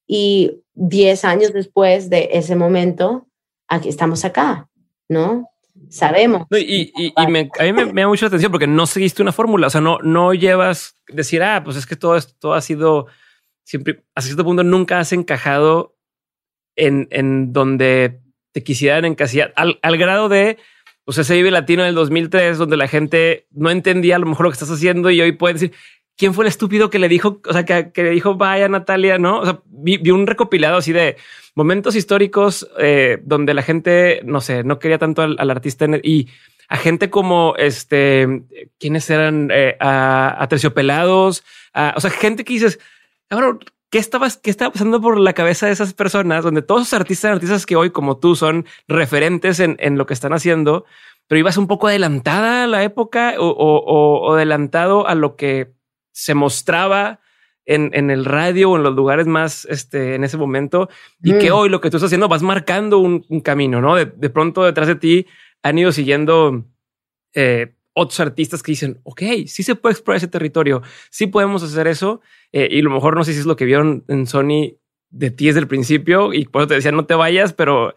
y 10 años después de ese momento, aquí estamos acá, ¿no? Sabemos. y, y, a mí me, da mucha atención porque no seguiste una fórmula, o sea, no, no llevas decir, ah, pues es que todo esto ha sido siempre, a cierto punto nunca has encajado en, en donde te quisieran encasillar, al, al grado de, pues ese vive latino del 2003, donde la gente no entendía a lo mejor lo que estás haciendo y hoy pueden decir, quién fue el estúpido que le dijo, o sea, que, le dijo vaya Natalia, no? O sea, vi, un recopilado así de momentos históricos eh, donde la gente, no sé, no quería tanto al, artista y a gente como este, quienes eran eh, a, terciopelados, o sea, gente que dices, cabrón, ¿qué estabas, qué estaba pasando por la cabeza de esas personas donde todos esos artistas, artistas que hoy como tú son referentes en, lo que están haciendo, pero ibas un poco adelantada a la época o adelantado a lo que se mostraba en, en, el radio o en los lugares más este, en ese momento y que mm. hoy lo que tú estás haciendo vas marcando un, camino, ¿no? De, pronto detrás de ti han ido siguiendo eh, otros artistas que dicen, ok, sí se puede explorar ese territorio, sí podemos hacer eso eh, y a lo mejor no sé si es lo que vieron en Sony de ti desde el principio y por eso te decía no te vayas, pero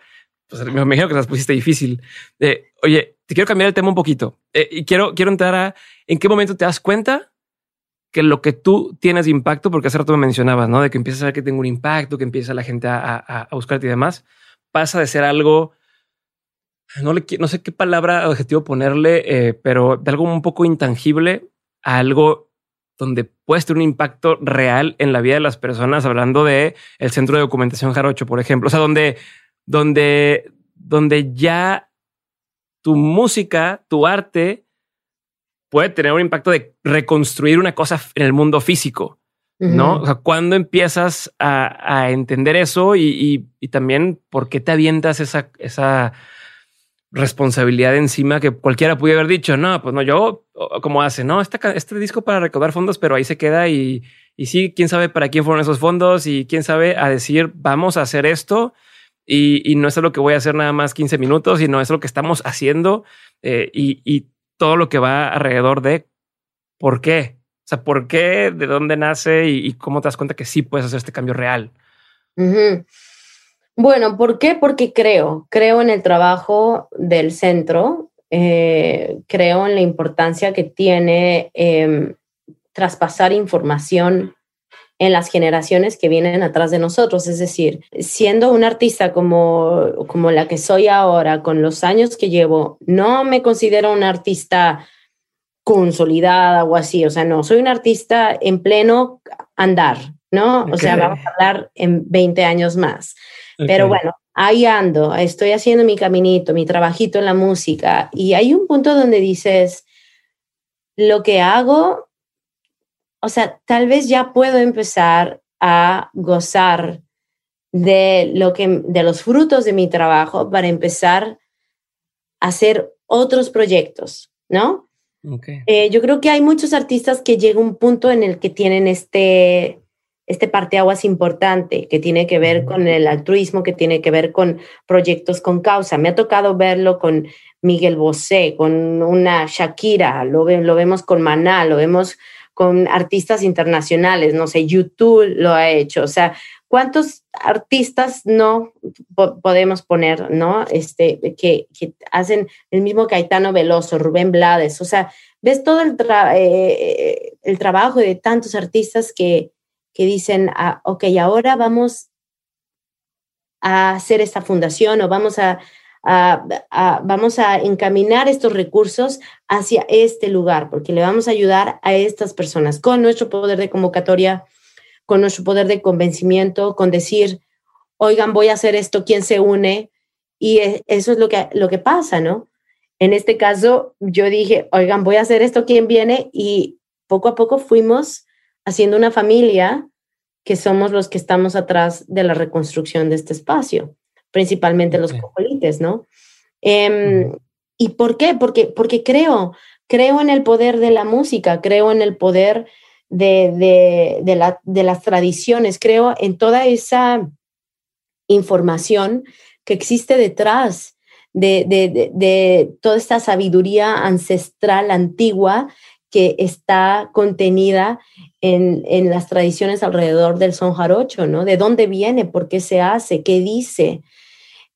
pues, me imagino que las pusiste difícil. Eh, oye, te quiero cambiar el tema un poquito y quiero, quiero entrar a en qué momento te das cuenta que lo que tú tienes impacto, porque hace rato me mencionabas, ¿no? De que empiezas a ver que tengo un impacto, que empieza la gente a, buscarte y demás, pasa de ser algo, no, le, no sé qué palabra objetivo ponerle, eh, pero de algo un poco intangible a algo donde puedes tener un impacto real en la vida de las personas, hablando de el Centro de Documentación Jarocho, por ejemplo, o sea, donde, donde, donde ya tu música, tu arte, puede tener un impacto de reconstruir una cosa en el mundo físico. ¿no? O sea, ¿cuándo empiezas a, entender eso y, también por qué te avientas esa, esa responsabilidad encima que cualquiera pudiera haber dicho, no, pues no, yo, como hace, no, este, este disco para recaudar fondos, pero ahí se queda y, y sí, quién sabe para quién fueron esos fondos y quién sabe a decir, vamos a hacer esto. Y, no es lo que voy a hacer nada más 15 minutos, sino es lo que estamos haciendo eh, y, y todo lo que va alrededor de por qué, o sea, ¿por qué? ¿De dónde nace? ¿Y, cómo te das cuenta que sí puedes hacer este cambio real? Bueno, ¿por qué? Porque creo, creo en el trabajo del centro, eh, creo en la importancia que tiene em, traspasar información en las generaciones que vienen atrás de nosotros. Es decir, siendo un artista como, como la que soy ahora, con los años que llevo, no me considero un artista consolidada o así, o sea, no, soy un artista en pleno andar, ¿no? O sea, vamos a hablar en 20 años más. Pero bueno, ahí ando, estoy haciendo mi caminito, mi trabajito en la música y hay un punto donde dices, lo que hago, o sea, tal vez ya puedo empezar a gozar de lo que de los frutos de mi trabajo para empezar a hacer otros proyectos, ¿no? Eh, yo creo que hay muchos artistas que llega un punto en el que tienen este, este parteaguas importante, que tiene que ver con el altruismo, que tiene que ver con proyectos con causa. Me ha tocado verlo con Miguel Bosé, con una Shakira, lo, lo vemos con Maná, lo vemos con artistas internacionales, no sé, YouTube lo ha hecho, o sea, ¿cuántos artistas no podemos poner, no? Este, que, hacen el mismo Caetano Veloso, Rubén Blades, o sea, ves todo el, eh, el trabajo de tantos artistas que, que dicen, ah, ok, ahora vamos a hacer esta fundación o vamos a, vamos a encaminar estos recursos hacia este lugar, porque le vamos a ayudar a estas personas con nuestro poder de convocatoria, con nuestro poder de convencimiento, con decir, oigan, voy a hacer esto, ¿quién se une? Y e, eso es lo que, lo que pasa, ¿no? En este caso, yo dije, oigan, voy a hacer esto, ¿quién viene? Y poco a poco fuimos haciendo una familia que somos los que estamos atrás de la reconstrucción de este espacio, principalmente los cojolites, ¿no? Em, ¿Y por qué? Porque, porque creo, creo en el poder de la música, creo en el poder de, de, las tradiciones, creo en toda esa información que existe detrás de, toda esta sabiduría ancestral antigua que está contenida en, las tradiciones alrededor del son jarocho, ¿no? ¿De dónde viene? ¿Por qué se hace? ¿Qué dice?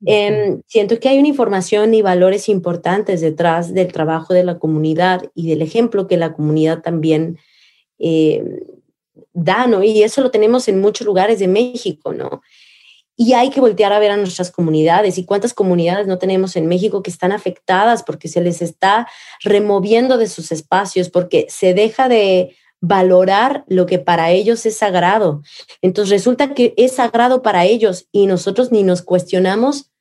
Em, siento que hay una información y valores importantes detrás del trabajo de la comunidad y del ejemplo que la comunidad también eh, da, ¿no? Y eso lo tenemos en muchos lugares de México, ¿no? Y hay que voltear a ver a nuestras comunidades y cuántas comunidades no tenemos en México que están afectadas porque se les está removiendo de sus espacios, porque se deja de valorar lo que para ellos es sagrado. Entonces resulta que es sagrado para ellos y nosotros ni nos cuestionamos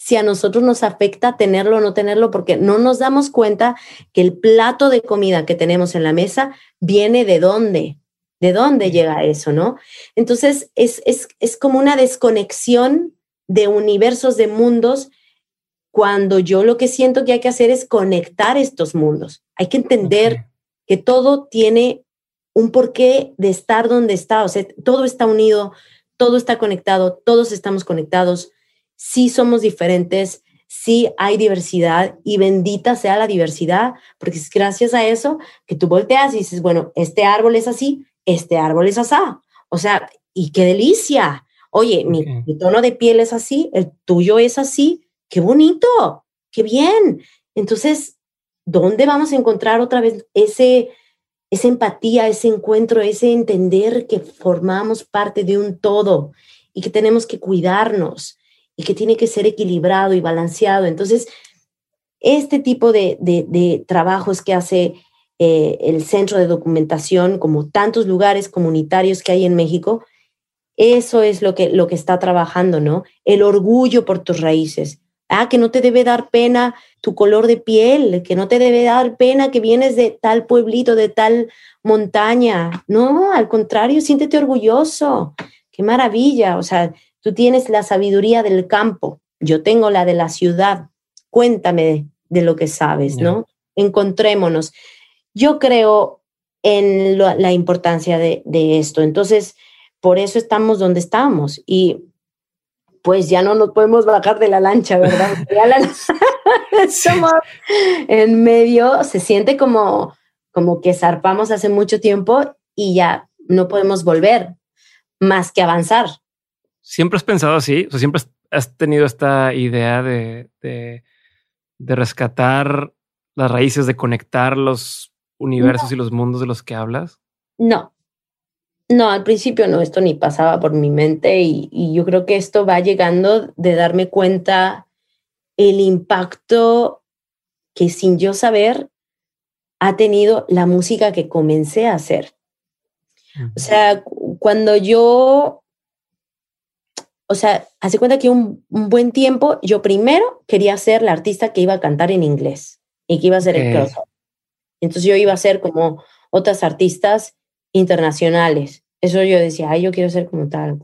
si a nosotros nos afecta tenerlo o no tenerlo, porque no nos damos cuenta que el plato de comida que tenemos en la mesa viene de dónde, de dónde llega eso, ¿no? Entonces es, es, como una desconexión de universos, de mundos, cuando yo lo que siento que hay que hacer es conectar estos mundos. Hay que entender que todo tiene un porqué de estar donde está, o sea, todo está unido, todo está conectado, todos estamos conectados sí somos diferentes, sí hay diversidad y bendita sea la diversidad, porque es gracias a eso que tú volteas y dices, bueno, este árbol es así, este árbol es así. O sea, y qué delicia. Oye, mi, tono de piel es así, el tuyo es así, qué bonito, qué bien. Entonces, ¿dónde vamos a encontrar otra vez ese, esa empatía, ese encuentro, ese entender que formamos parte de un todo y que tenemos que cuidarnos y que tiene que ser equilibrado y balanceado. Entonces, este tipo de, trabajos que hace eh, el Centro de Documentación, como tantos lugares comunitarios que hay en México, eso es lo que, lo que está trabajando, ¿no? El orgullo por tus raíces. Ah, que no te debe dar pena tu color de piel, que no te debe dar pena que vienes de tal pueblito, de tal montaña. No, al contrario, siéntete orgulloso. Qué maravilla. O sea, tú tienes la sabiduría del campo, yo tengo la de la ciudad. Cuéntame de, lo que sabes, ¿no? Encontrémonos. Yo creo en la importancia de, de esto. Entonces, por eso estamos donde estamos. Y pues ya no nos podemos bajar de la lancha, ¿verdad? Ya la, somos en medio, se siente como, como que zarpamos hace mucho tiempo y ya no podemos volver más que avanzar. ¿Siempre has pensado así? O sea, ¿siempre has tenido esta idea de, de, rescatar las raíces, de conectar los universos y los mundos de los que hablas? No, no, al principio no, esto ni pasaba por mi mente y, yo creo que esto va llegando de darme cuenta el impacto que sin yo saber ha tenido la música que comencé a hacer. O sea, cuando yo, o sea, hace cuenta que un, buen tiempo yo primero quería ser la artista que iba a cantar en inglés y que iba a ser el crossover. Entonces yo iba a ser como otras artistas internacionales. Eso yo decía, ay, yo quiero ser como tal,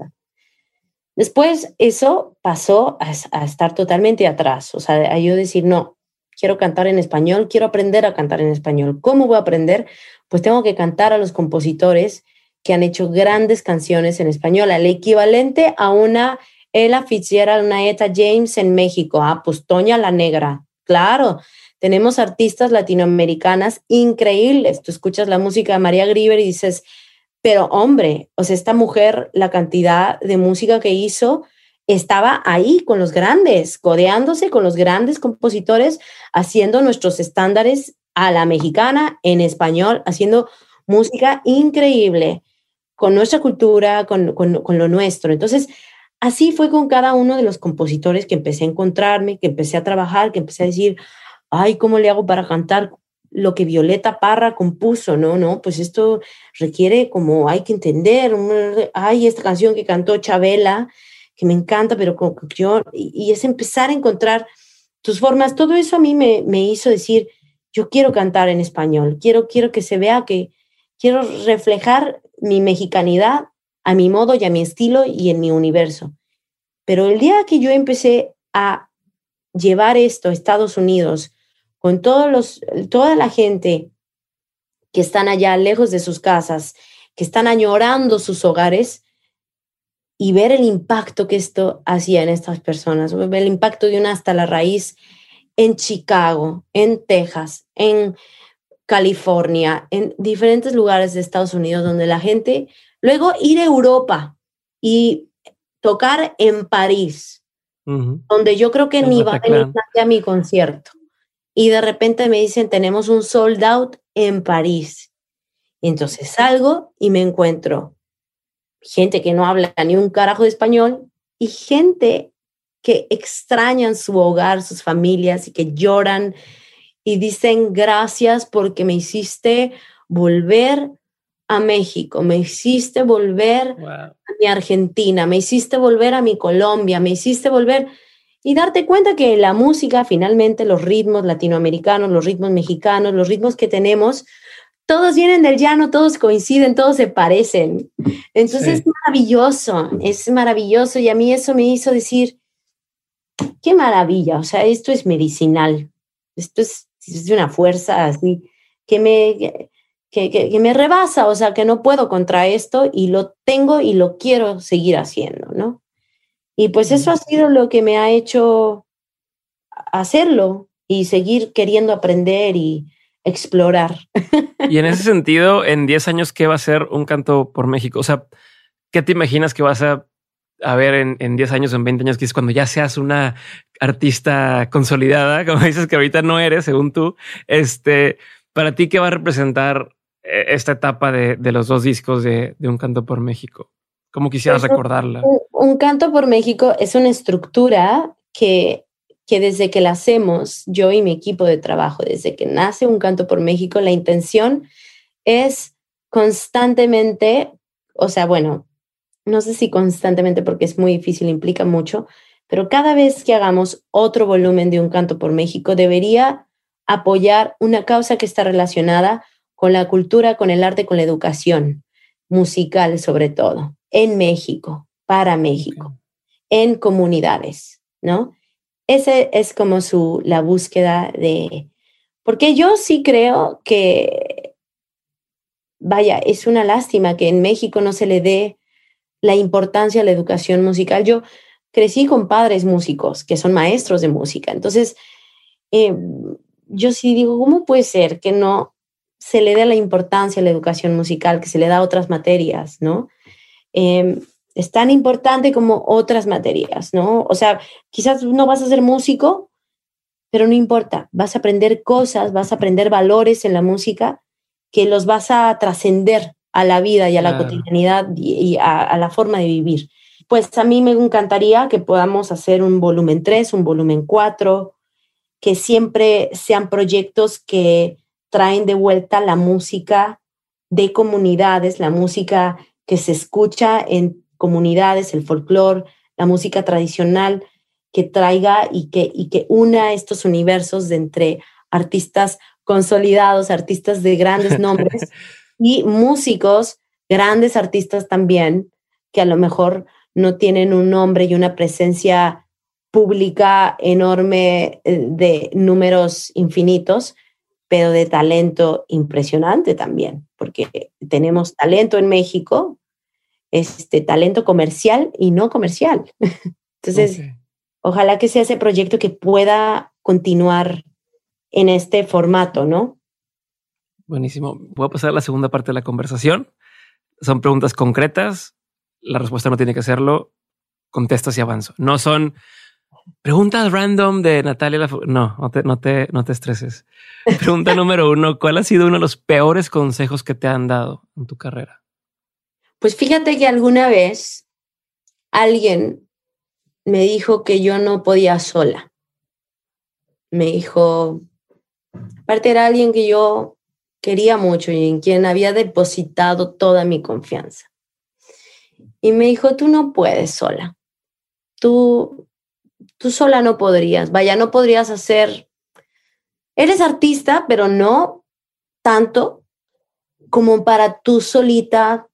Después eso pasó a, estar totalmente atrás, o sea, a yo decir, no, quiero cantar en español, quiero aprender a cantar en español. ¿Cómo voy a aprender? Pues tengo que cantar a los compositores que han hecho grandes canciones en español, al equivalente a una Ella Fitzgerald, una Eta James en México, ah, pues Toña la Negra, claro. Tenemos artistas latinoamericanas increíbles. Tú escuchas la música de María Grieber y dices, pero hombre, o sea, esta mujer, la cantidad de música que hizo, estaba ahí con los grandes, codeándose con los grandes compositores, haciendo nuestros estándares a la mexicana en español, haciendo música increíble con nuestra cultura, con, con, con, lo nuestro. Entonces, así fue con cada uno de los compositores que empecé a encontrarme, que empecé a trabajar, que empecé a decir, ay, ¿cómo le hago para cantar lo que Violeta Parra compuso, ¿no? No, pues esto requiere como hay que entender, hay esta canción que cantó Chabela, que me encanta, pero con yo, y, es empezar a encontrar tus formas, todo eso a mí me, me hizo decir, yo quiero cantar en español, quiero, quiero que se vea que quiero reflejar mi mexicanidad a mi modo y a mi estilo y en mi universo. Pero el día que yo empecé a llevar esto a Estados Unidos, con todos los, toda la gente que están allá lejos de sus casas, que están añorando sus hogares y ver el impacto que esto hacía en estas personas, el impacto de una hasta la raíz en Chicago, en Texas, en California, en diferentes lugares de Estados Unidos donde la gente, luego ir a Europa y tocar en París, donde yo creo que ni va a venir a mi concierto. Y de repente me dicen, tenemos un sold out en París. entonces salgo y me encuentro gente que no habla ni un carajo de español y gente que extrañan su hogar, sus familias y que lloran y dicen gracias porque me hiciste volver a México, me hiciste volver a mi Argentina, me hiciste volver a mi Colombia, me hiciste volver y darte cuenta que la música, finalmente, los ritmos latinoamericanos, los ritmos mexicanos, los ritmos que tenemos, todos vienen del llano, todos coinciden, todos se parecen. Entonces es maravilloso, es maravilloso y a mí eso me hizo decir, qué maravilla, o sea, esto es medicinal, esto es, de una fuerza así que me, que, que me rebasa, o sea, que no puedo contra esto y lo tengo y lo quiero seguir haciendo, ¿no? Y pues eso ha sido lo que me ha hecho hacerlo y seguir queriendo aprender y explorar. Y en ese sentido, en 10 años, ¿qué va a ser un canto por México? O sea, ¿qué te imaginas que vas a, ver en, en 10 años, en 20 años, que es cuando ya seas una artista consolidada, como dices que ahorita no eres, según tú? Este, para ti, ¿qué va a representar eh, esta etapa de, de los dos discos de, de Un Canto por México? ¿Cómo quisieras recordarla? Un, canto por México es una estructura que, que desde que la hacemos, yo y mi equipo de trabajo, desde que nace un canto por México, la intención es constantemente, o sea, bueno, no sé si constantemente porque es muy difícil, implica mucho, pero cada vez que hagamos otro volumen de Un Canto por México, debería apoyar una causa que está relacionada con la cultura, con el arte, con la educación musical sobre todo, en México, para México, en comunidades, ¿no? Ese es como su, la búsqueda de, porque yo sí creo que, vaya, es una lástima que en México no se le dé la importancia a la educación musical. Yo crecí con padres músicos que son maestros de música, entonces eh, yo sí digo, ¿cómo puede ser que no se le dé la importancia a la educación musical, que se le da a otras materias, ¿no? Em, es tan importante como otras materias, ¿no? O sea, quizás no vas a ser músico, pero no importa, vas a aprender cosas, vas a aprender valores en la música que los vas a trascender a la vida y a la cotidianidad y, a, a, la forma de vivir. Pues a mí me encantaría que podamos hacer un volumen 3, un volumen 4, que siempre sean proyectos que traen de vuelta la música de comunidades, la música que se escucha en comunidades, el folclore, la música tradicional, que traiga y que, y que una estos universos de entre artistas consolidados, artistas de grandes nombres y músicos, grandes artistas también, que a lo mejor no tienen un nombre y una presencia pública enorme eh, de números infinitos, pero de talento impresionante también, porque tenemos talento en México, este talento comercial y no comercial. Entonces, ojalá que sea ese proyecto que pueda continuar en este formato, ¿no? Buenísimo. Voy a pasar a la segunda parte de la conversación. Son preguntas concretas. La respuesta no tiene que serlo. Contestas y avanzo. No son preguntas random de Natalia. No, no te, no te, no te estreses. Pregunta número uno. ¿Cuál ha sido uno de los peores consejos que te han dado en tu carrera? Pues fíjate que alguna vez alguien me dijo que yo no podía sola. Me dijo, aparte era alguien que yo quería mucho y en quien había depositado toda mi confianza. Y me dijo, tú no puedes sola. Tú, tú sola no podrías. Vaya, no podrías hacer... Eres artista, pero no tanto como para tú solita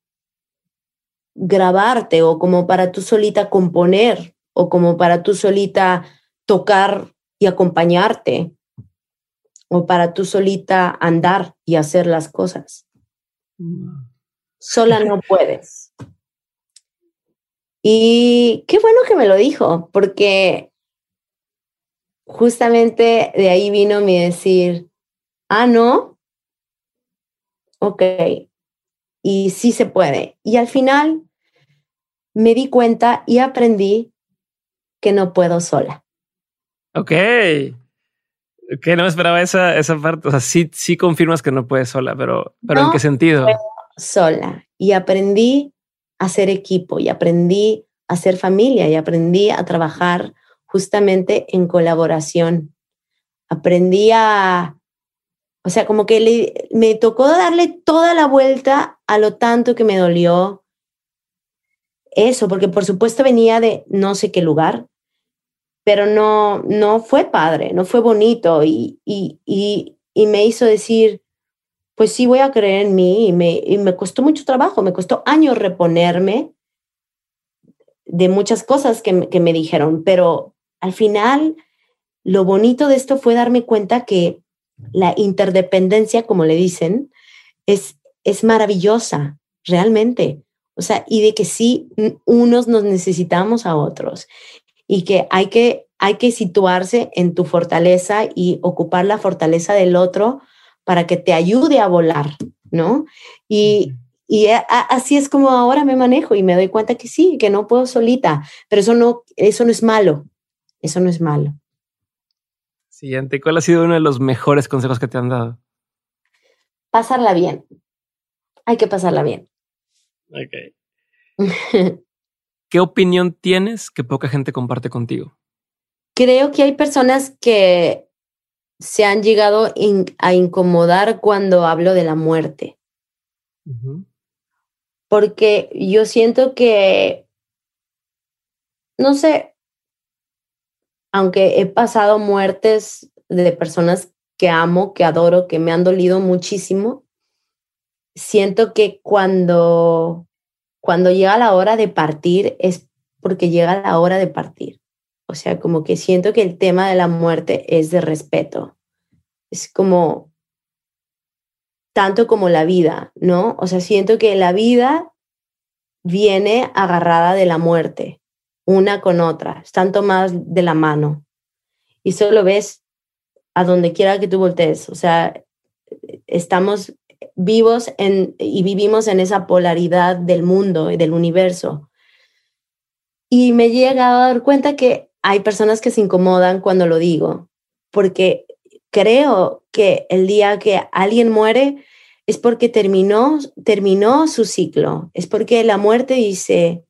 grabarte o como para tú solita componer o como para tú solita tocar y acompañarte o para tú solita andar y hacer las cosas. Sola no puedes. Y qué bueno que me lo dijo, porque justamente de ahí vino mi decir, ah, no, ok, y sí se puede. Y al final me di cuenta y aprendí que no puedo sola. Ok. Que no me esperaba esa, esa parte. O sea, sí, sí confirmas que no puedes sola, pero, pero ¿en qué sentido? Sola. Y aprendí a ser equipo y aprendí a ser familia y aprendí a trabajar justamente en colaboración. Aprendí a, o sea, como que me tocó darle toda la vuelta a lo tanto que me dolió eso, porque por supuesto venía de no sé qué lugar, pero no, no fue padre, no fue bonito y, y, y, me hizo decir, pues sí voy a creer en mí y me, y me costó mucho trabajo, me costó años reponerme de muchas cosas que, que me dijeron, pero al final lo bonito de esto fue darme cuenta que la interdependencia, como le dicen, es, es maravillosa, realmente. O sea, y de que sí, unos nos necesitamos a otros y que hay que, hay que situarse en tu fortaleza y ocupar la fortaleza del otro para que te ayude a volar, ¿no? Y, y así es como ahora me manejo y me doy cuenta que sí, que no puedo solita, pero eso no, eso no es malo, eso no es malo. Siguiente, ¿cuál ha sido uno de los mejores consejos que te han dado? Pasarla bien. Hay que pasarla bien. Ok. ¿Qué opinión tienes que poca gente comparte contigo? Creo que hay personas que se han llegado a incomodar cuando hablo de la muerte. Porque yo siento que, no sé, aunque he pasado muertes de personas que amo, que adoro, que me han dolido muchísimo, siento que cuando, cuando llega la hora de partir es porque llega la hora de partir. O sea, como que siento que el tema de la muerte es de respeto. Es como tanto como la vida, ¿no? O sea, siento que la vida viene agarrada de la muerte, una con otra, están tomadas de la mano. Y solo ves a donde quiera que tú voltees. O sea, estamos vivos en, y vivimos en esa polaridad del mundo y del universo. Y me he llegado a dar cuenta que hay personas que se incomodan cuando lo digo, porque creo que el día que alguien muere es porque terminó, terminó su ciclo, es porque la muerte dice,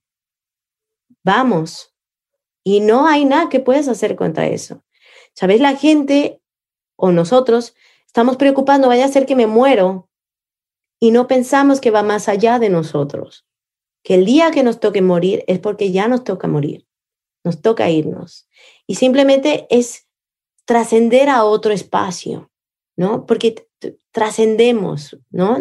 vamos, y no hay nada que puedas hacer contra eso. ¿Sabes? La gente o nosotros estamos preocupando, vaya a ser que me muero, y no pensamos que va más allá de nosotros, que el día que nos toque morir es porque ya nos toca morir, nos toca irnos. Y simplemente es trascender a otro espacio, ¿no? Porque trascendemos, ¿no?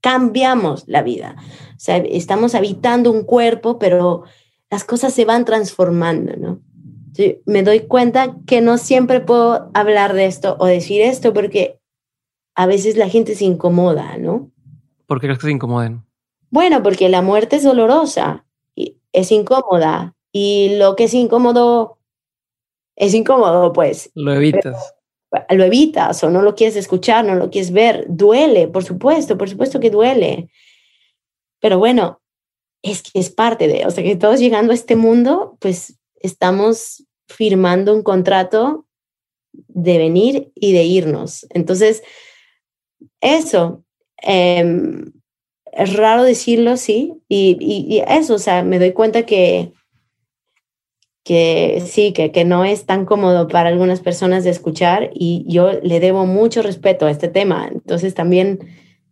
Cambiamos la vida. O sea, estamos habitando un cuerpo, pero las cosas se van transformando, ¿no? me doy cuenta que no siempre puedo hablar de esto o decir esto porque a veces la gente se incomoda, ¿no? ¿Por qué crees que se incomoden? Bueno, porque la muerte es dolorosa, y es incómoda y lo que es incómodo es incómodo, pues. Lo evitas. lo evitas o no lo quieres escuchar, no lo quieres ver. Duele, por supuesto, por supuesto que duele. Pero bueno, es que es parte de, o sea, que todos llegando a este mundo, pues estamos firmando un contrato de venir y de irnos. Entonces, eso, Em, es raro decirlo, sí, y, eso, o sea, me doy cuenta que, que sí, que, que no es tan cómodo para algunas personas de escuchar y yo le debo mucho respeto a este tema. Entonces también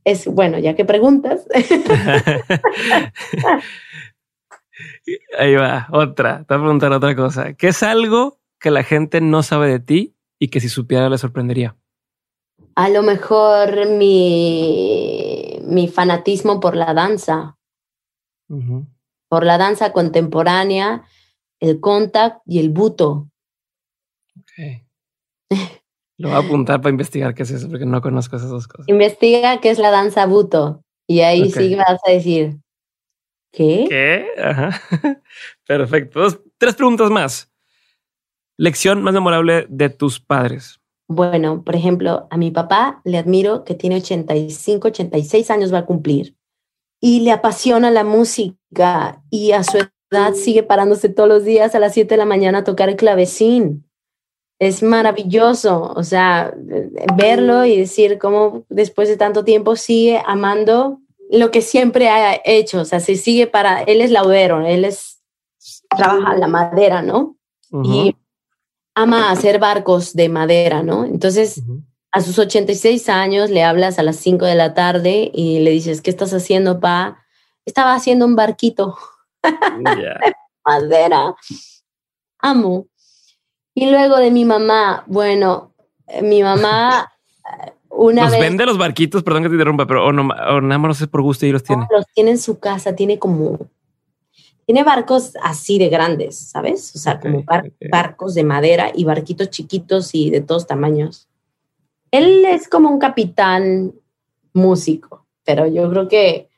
es, bueno, ya que preguntas. Ahí va, otra, te voy a preguntar otra cosa. ¿Qué es algo que la gente no sabe de ti y que si supiera le sorprendería? a lo mejor mi, mi fanatismo por la danza, por la danza contemporánea, el contact y el buto. Lo voy a apuntar para investigar qué es eso, porque no conozco esas dos cosas. Investiga qué es la danza buto y ahí sí vas a decir, ¿qué? ¿Qué? Perfecto. tres preguntas más. Lección más memorable de tus padres. Bueno, por ejemplo, a mi papá le admiro que tiene 85, 86 años va a cumplir y le apasiona la música y a su edad sigue parándose todos los días a las 7 de la mañana a tocar el clavecín. Es maravilloso, o sea, verlo y decir cómo después de tanto tiempo sigue amando lo que siempre ha hecho, o sea, se sigue para, él es laudero, él es, trabaja la madera, ¿no? Y ama hacer barcos de madera, ¿no? Entonces, a sus 86 años le hablas a las 5 de la tarde y le dices, ¿qué estás haciendo, pa? Estaba haciendo un barquito de madera. Amo. Y luego de mi mamá, bueno, eh, mi mamá una ¿Los vende los barquitos? Perdón que te interrumpa, pero o, no, nada más no sé por gusto y los tiene. los tiene en su casa, tiene como tiene barcos así de grandes, ¿sabes? O sea, como barcos de madera y barquitos chiquitos y de todos tamaños. Él es como un capitán músico, pero yo creo que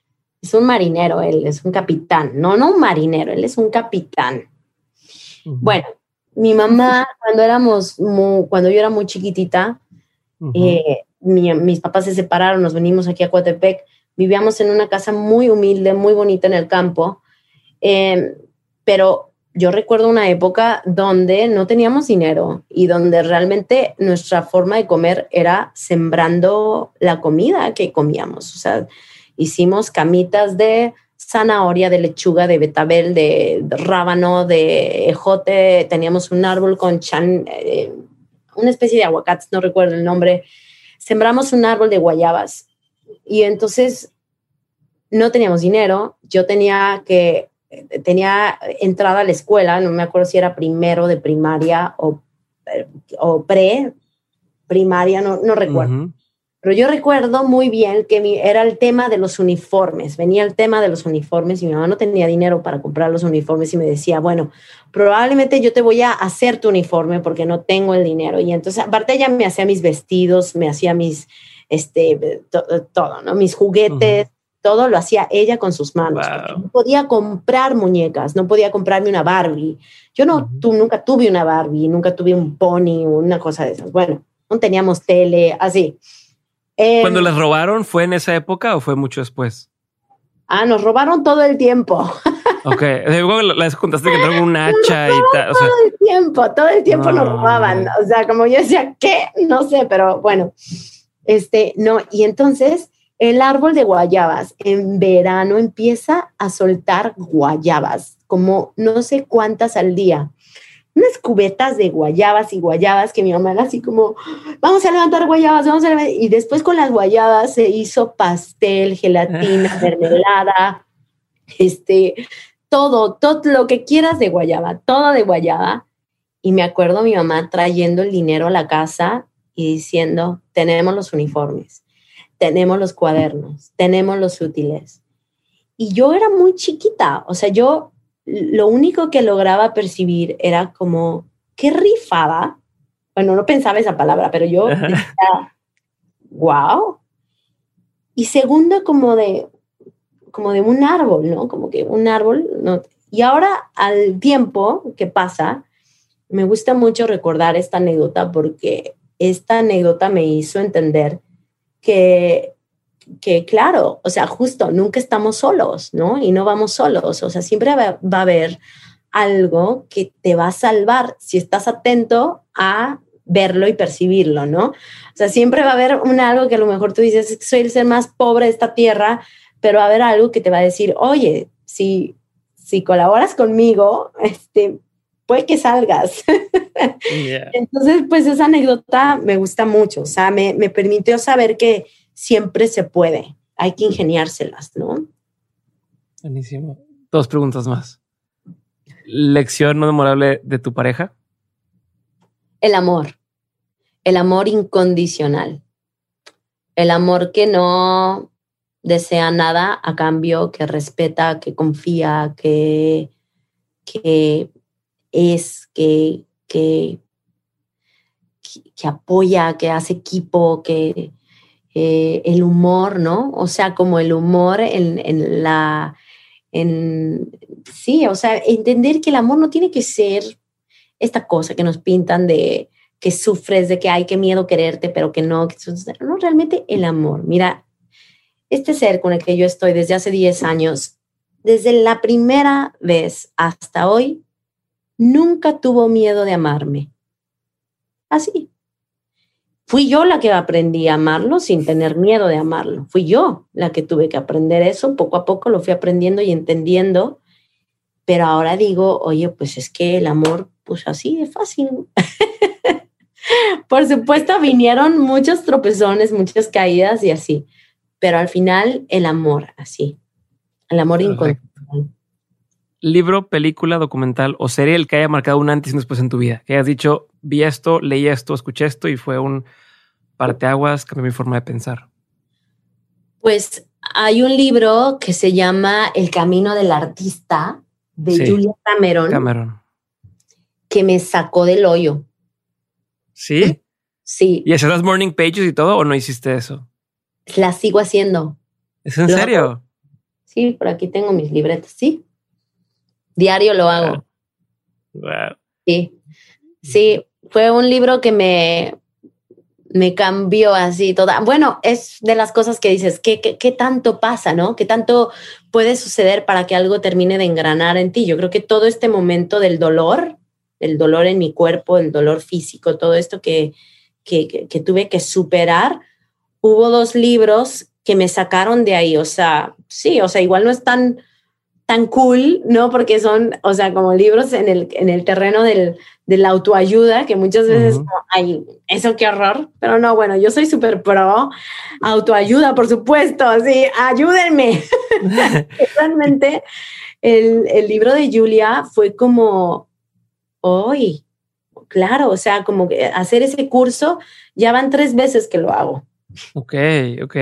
es un marinero, él es un capitán. No, no un marinero, él es un capitán. Bueno, mi mamá, cuando éramos, cuando yo era muy chiquitita, eh, mis papás se separaron, nos venimos aquí a Coatepec, vivíamos en una casa muy humilde, muy bonita en el campo, Em, pero yo recuerdo una época donde no teníamos dinero y donde realmente nuestra forma de comer era sembrando la comida que comíamos. O sea, hicimos camitas de zanahoria, de lechuga, de betabel, de, rábano, de ejote. Teníamos un árbol con chan, eh, una especie de aguacates, no recuerdo el nombre. Sembramos un árbol de guayabas y entonces no teníamos dinero. Yo tenía que tenía entrada a la escuela, no me acuerdo si era primero de primaria o o pre, primaria, no, no recuerdo. Pero yo recuerdo muy bien que era el tema de los uniformes, venía el tema de los uniformes y mi mamá no tenía dinero para comprar los uniformes y me decía, bueno, probablemente yo te voy a hacer tu uniforme porque no tengo el dinero. Y entonces, aparte ella me hacía mis vestidos, me hacía mis, este, todo, ¿no? Mis juguetes, todo lo hacía ella con sus manos. No podía comprar muñecas, no podía comprarme una Barbie. Yo no, tú, nunca tuve una Barbie, nunca tuve un pony o una cosa de esas. Bueno, no teníamos tele, así. ¿Cuando les robaron fue en esa época o fue mucho después? Ah, nos robaron todo el tiempo. Ok, luego les contaste que entraron un hacha y tal. todo el tiempo, todo el tiempo nos robaban. O sea, como yo decía, ¿qué? No sé, pero bueno, este, no. Y entonces el árbol de guayabas en verano empieza a soltar guayabas, como no sé cuántas al día unas cubetas de guayabas y guayabas que mi mamá era así como, vamos a levantar guayabas, vamos a levantar. Y después con las guayabas se hizo pastel, gelatina, mermelada, este, todo, todo lo que quieras de guayaba, todo de guayaba. Y me acuerdo mi mamá trayendo el dinero a la casa y diciendo, tenemos los uniformes, tenemos los cuadernos, tenemos los útiles. Y yo era muy chiquita, o sea, yo lo único que lograba percibir era como, qué rifada. Bueno, no pensaba esa palabra, pero yo decía, wow. Y segundo, como de, como de un árbol, ¿no? Como que un árbol, ¿no? Y ahora, al tiempo que pasa, me gusta mucho recordar esta anécdota porque esta anécdota me hizo entender que que claro, o sea, justo, nunca estamos solos, ¿no? Y no vamos solos, o sea, siempre va, a haber algo que te va a salvar si estás atento a verlo y percibirlo, ¿no? O sea, siempre va a haber un algo que a lo mejor tú dices, soy el ser más pobre de esta tierra, pero va a haber algo que te va a decir, oye, si, si colaboras conmigo, este, puede que salgas. Entonces, pues esa anécdota me gusta mucho, o sea, me, me permitió saber que siempre se puede. Hay que ingeniárselas, ¿no? Buenísimo. Dos preguntas más. ¿Lección no memorable de tu pareja? El amor. El amor incondicional. El amor que no desea nada a cambio, que respeta, que confía, que, que es, que, que, que apoya, que hace equipo, que, eh, el humor, ¿no? O sea, como el humor en, la... En, sí, o sea, entender que el amor no tiene que ser esta cosa que nos pintan de que sufres, de que hay que miedo quererte, pero que no, no, realmente el amor. Mira, este ser con el que yo estoy desde hace 10 años, desde la primera vez hasta hoy, nunca tuvo miedo de amarme. Así, Fui yo la que aprendí a amarlo sin tener miedo de amarlo. Fui yo la que tuve que aprender eso. Poco a poco lo fui aprendiendo y entendiendo. Pero ahora digo, oye, pues es que el amor, pues así es fácil. Por supuesto, vinieron muchos tropezones, muchas caídas y así. Pero al final, el amor, así. El amor incondicional. Libro, película, documental o serie el que haya marcado un antes y un después en tu vida. Que hayas dicho, vi esto, leí esto, escuché esto y fue un parteaguas, cambió mi forma de pensar? Pues hay un libro que se llama El Camino del Artista de Julia Cameron, Cameron, que me sacó del hoyo. ¿Sí? Sí. ¿Y hacías las morning pages y todo o no hiciste eso? Las sigo haciendo. ¿Es en serio? Sí, por aquí tengo mis libretas, sí. Diario lo hago. Sí. Sí, fue un libro que me, me cambió así toda. Bueno, es de las cosas que dices, ¿qué, qué, tanto pasa, no? ¿Qué tanto puede suceder para que algo termine de engranar en ti? Yo creo que todo este momento del dolor, el dolor en mi cuerpo, el dolor físico, todo esto que, que, que tuve que superar, hubo dos libros que me sacaron de ahí. O sea, sí, o sea, igual no es tan cool, ¿no? Porque son, o sea, como libros en el, en el terreno del, de la autoayuda, que muchas veces, ay, eso qué horror, pero no, bueno, yo soy súper pro autoayuda, por supuesto, así, ayúdenme. Realmente, el, el, libro de Julia fue como, hoy, claro, o sea, como que hacer ese curso, ya van tres veces que lo hago. Ok, ok.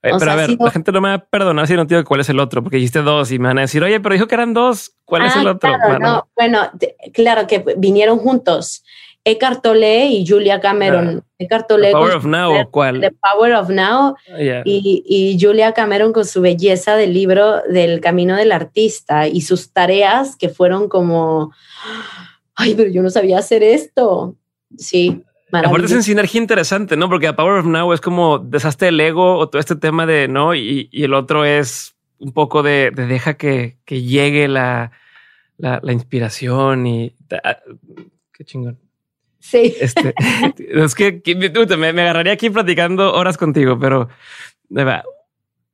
Pero a ver, la gente no me va a perdonar si no te digo cuál es el otro, porque dijiste dos y me van a decir, oye, pero dijo que eran dos, ¿cuál es el ah, otro? Bueno, claro que vinieron juntos. Eckhart Tolle y Julia Cameron. Eckhart Tolle. The Power of Now, ¿o cuál? The Power of Now. Y, y, Julia Cameron con su belleza del libro del camino del artista y sus tareas que fueron como, ay, pero yo no sabía hacer esto. Sí. Aparte es en sinergia interesante, ¿no? Porque The Power of Now es como deshazte el ego o todo este tema de, ¿no? Y, y el otro es un poco de, deja que, que llegue la, la, la inspiración y... Ah, qué chingón. Sí. Este, es que me, agarraría aquí platicando horas contigo, pero de verdad.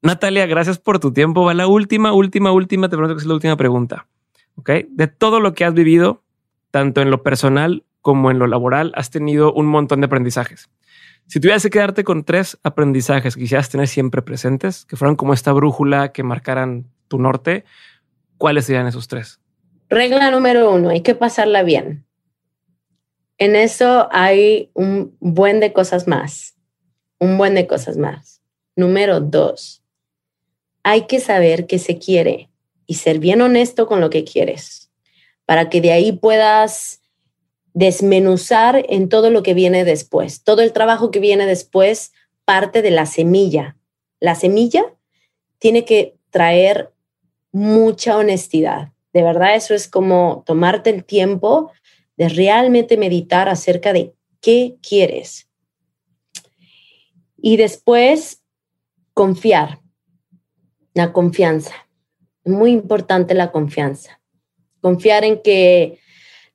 Natalia, gracias por tu tiempo. Va la última, última, última. Te pregunto que es la última pregunta. Ok. De todo lo que has vivido, tanto en lo personal como en lo laboral, has tenido un montón de aprendizajes. Si tuvieras que quedarte con tres aprendizajes que quisieras tener siempre presentes, que fueran como esta brújula que marcaran tu norte, ¿cuáles serían esos tres? Regla número uno, hay que pasarla bien. En eso hay un buen de cosas más, un buen de cosas más. Número dos, hay que saber qué se quiere y ser bien honesto con lo que quieres, para que de ahí puedas desmenuzar en todo lo que viene después. Todo el trabajo que viene después parte de la semilla. La semilla tiene que traer mucha honestidad. De verdad, eso es como tomarte el tiempo de realmente meditar acerca de qué quieres. Y después, confiar, la confianza. Muy importante la confianza. Confiar en que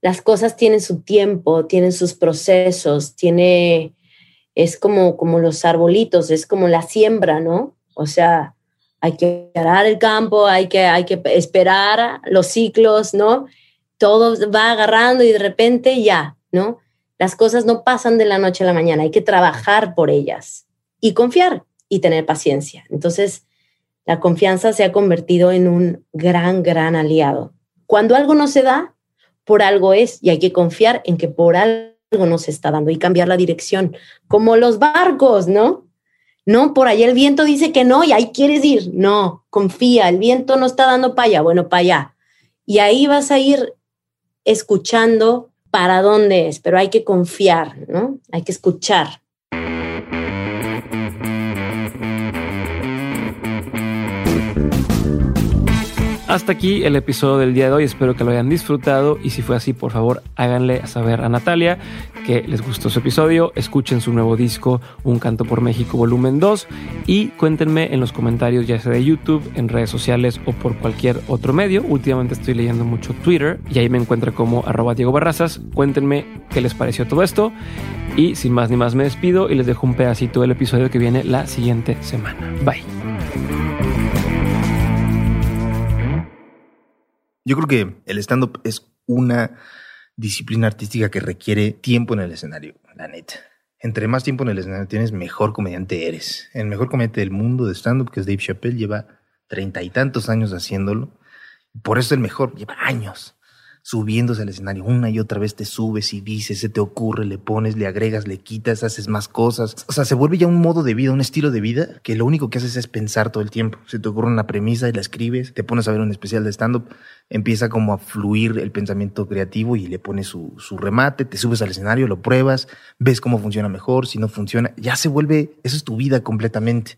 las cosas tienen su tiempo, tienen sus procesos, tiene, es como, como los arbolitos, es como la siembra, ¿no? O sea, hay que arar el campo, hay que, hay que esperar los ciclos, ¿no? todo va agarrando y de repente ya, ¿no? Las cosas no pasan de la noche a la mañana, hay que trabajar por ellas y confiar y tener paciencia. Entonces, la confianza se ha convertido en un gran, gran aliado. Cuando algo no se da, por algo es y hay que confiar en que por algo no se está dando y cambiar la dirección, como los barcos, ¿no? No, por allá el viento dice que no y ahí quieres ir. No, confía, el viento no está dando para allá, bueno, para allá. Y ahí vas a ir escuchando para dónde es, pero hay que confiar, ¿no? Hay que escuchar. Hasta aquí el episodio del día de hoy. Espero que lo hayan disfrutado y si fue así, por favor, háganle saber a Natalia que les gustó su episodio. Escuchen su nuevo disco, Un Canto por México, volumen 2 y cuéntenme en los comentarios, ya sea de YouTube, en redes sociales o por cualquier otro medio. Últimamente estoy leyendo mucho Twitter y ahí me encuentro como Diego Barrazas. Cuéntenme qué les pareció todo esto y sin más ni más me despido y les dejo un pedacito del episodio que viene la siguiente semana. Bye. Yo creo que el stand-up es una disciplina artística que requiere tiempo en el escenario, la neta. Entre más tiempo en el escenario tienes, mejor comediante eres. El mejor comediante del mundo de stand-up, que es Dave Chappelle, lleva treinta y tantos años haciéndolo. Por eso es el mejor, lleva años subiéndose al escenario una y otra vez te subes y dices, se te ocurre, le pones, le agregas, le quitas, haces más cosas. O sea, se vuelve ya un modo de vida, un estilo de vida que lo único que haces es pensar todo el tiempo. Se te ocurre una premisa y la escribes, te pones a ver un especial de stand-up, empieza como a fluir el pensamiento creativo y le pones su, su remate, te subes al escenario, lo pruebas, ves cómo funciona mejor, si no funciona, ya se vuelve, eso es tu vida completamente.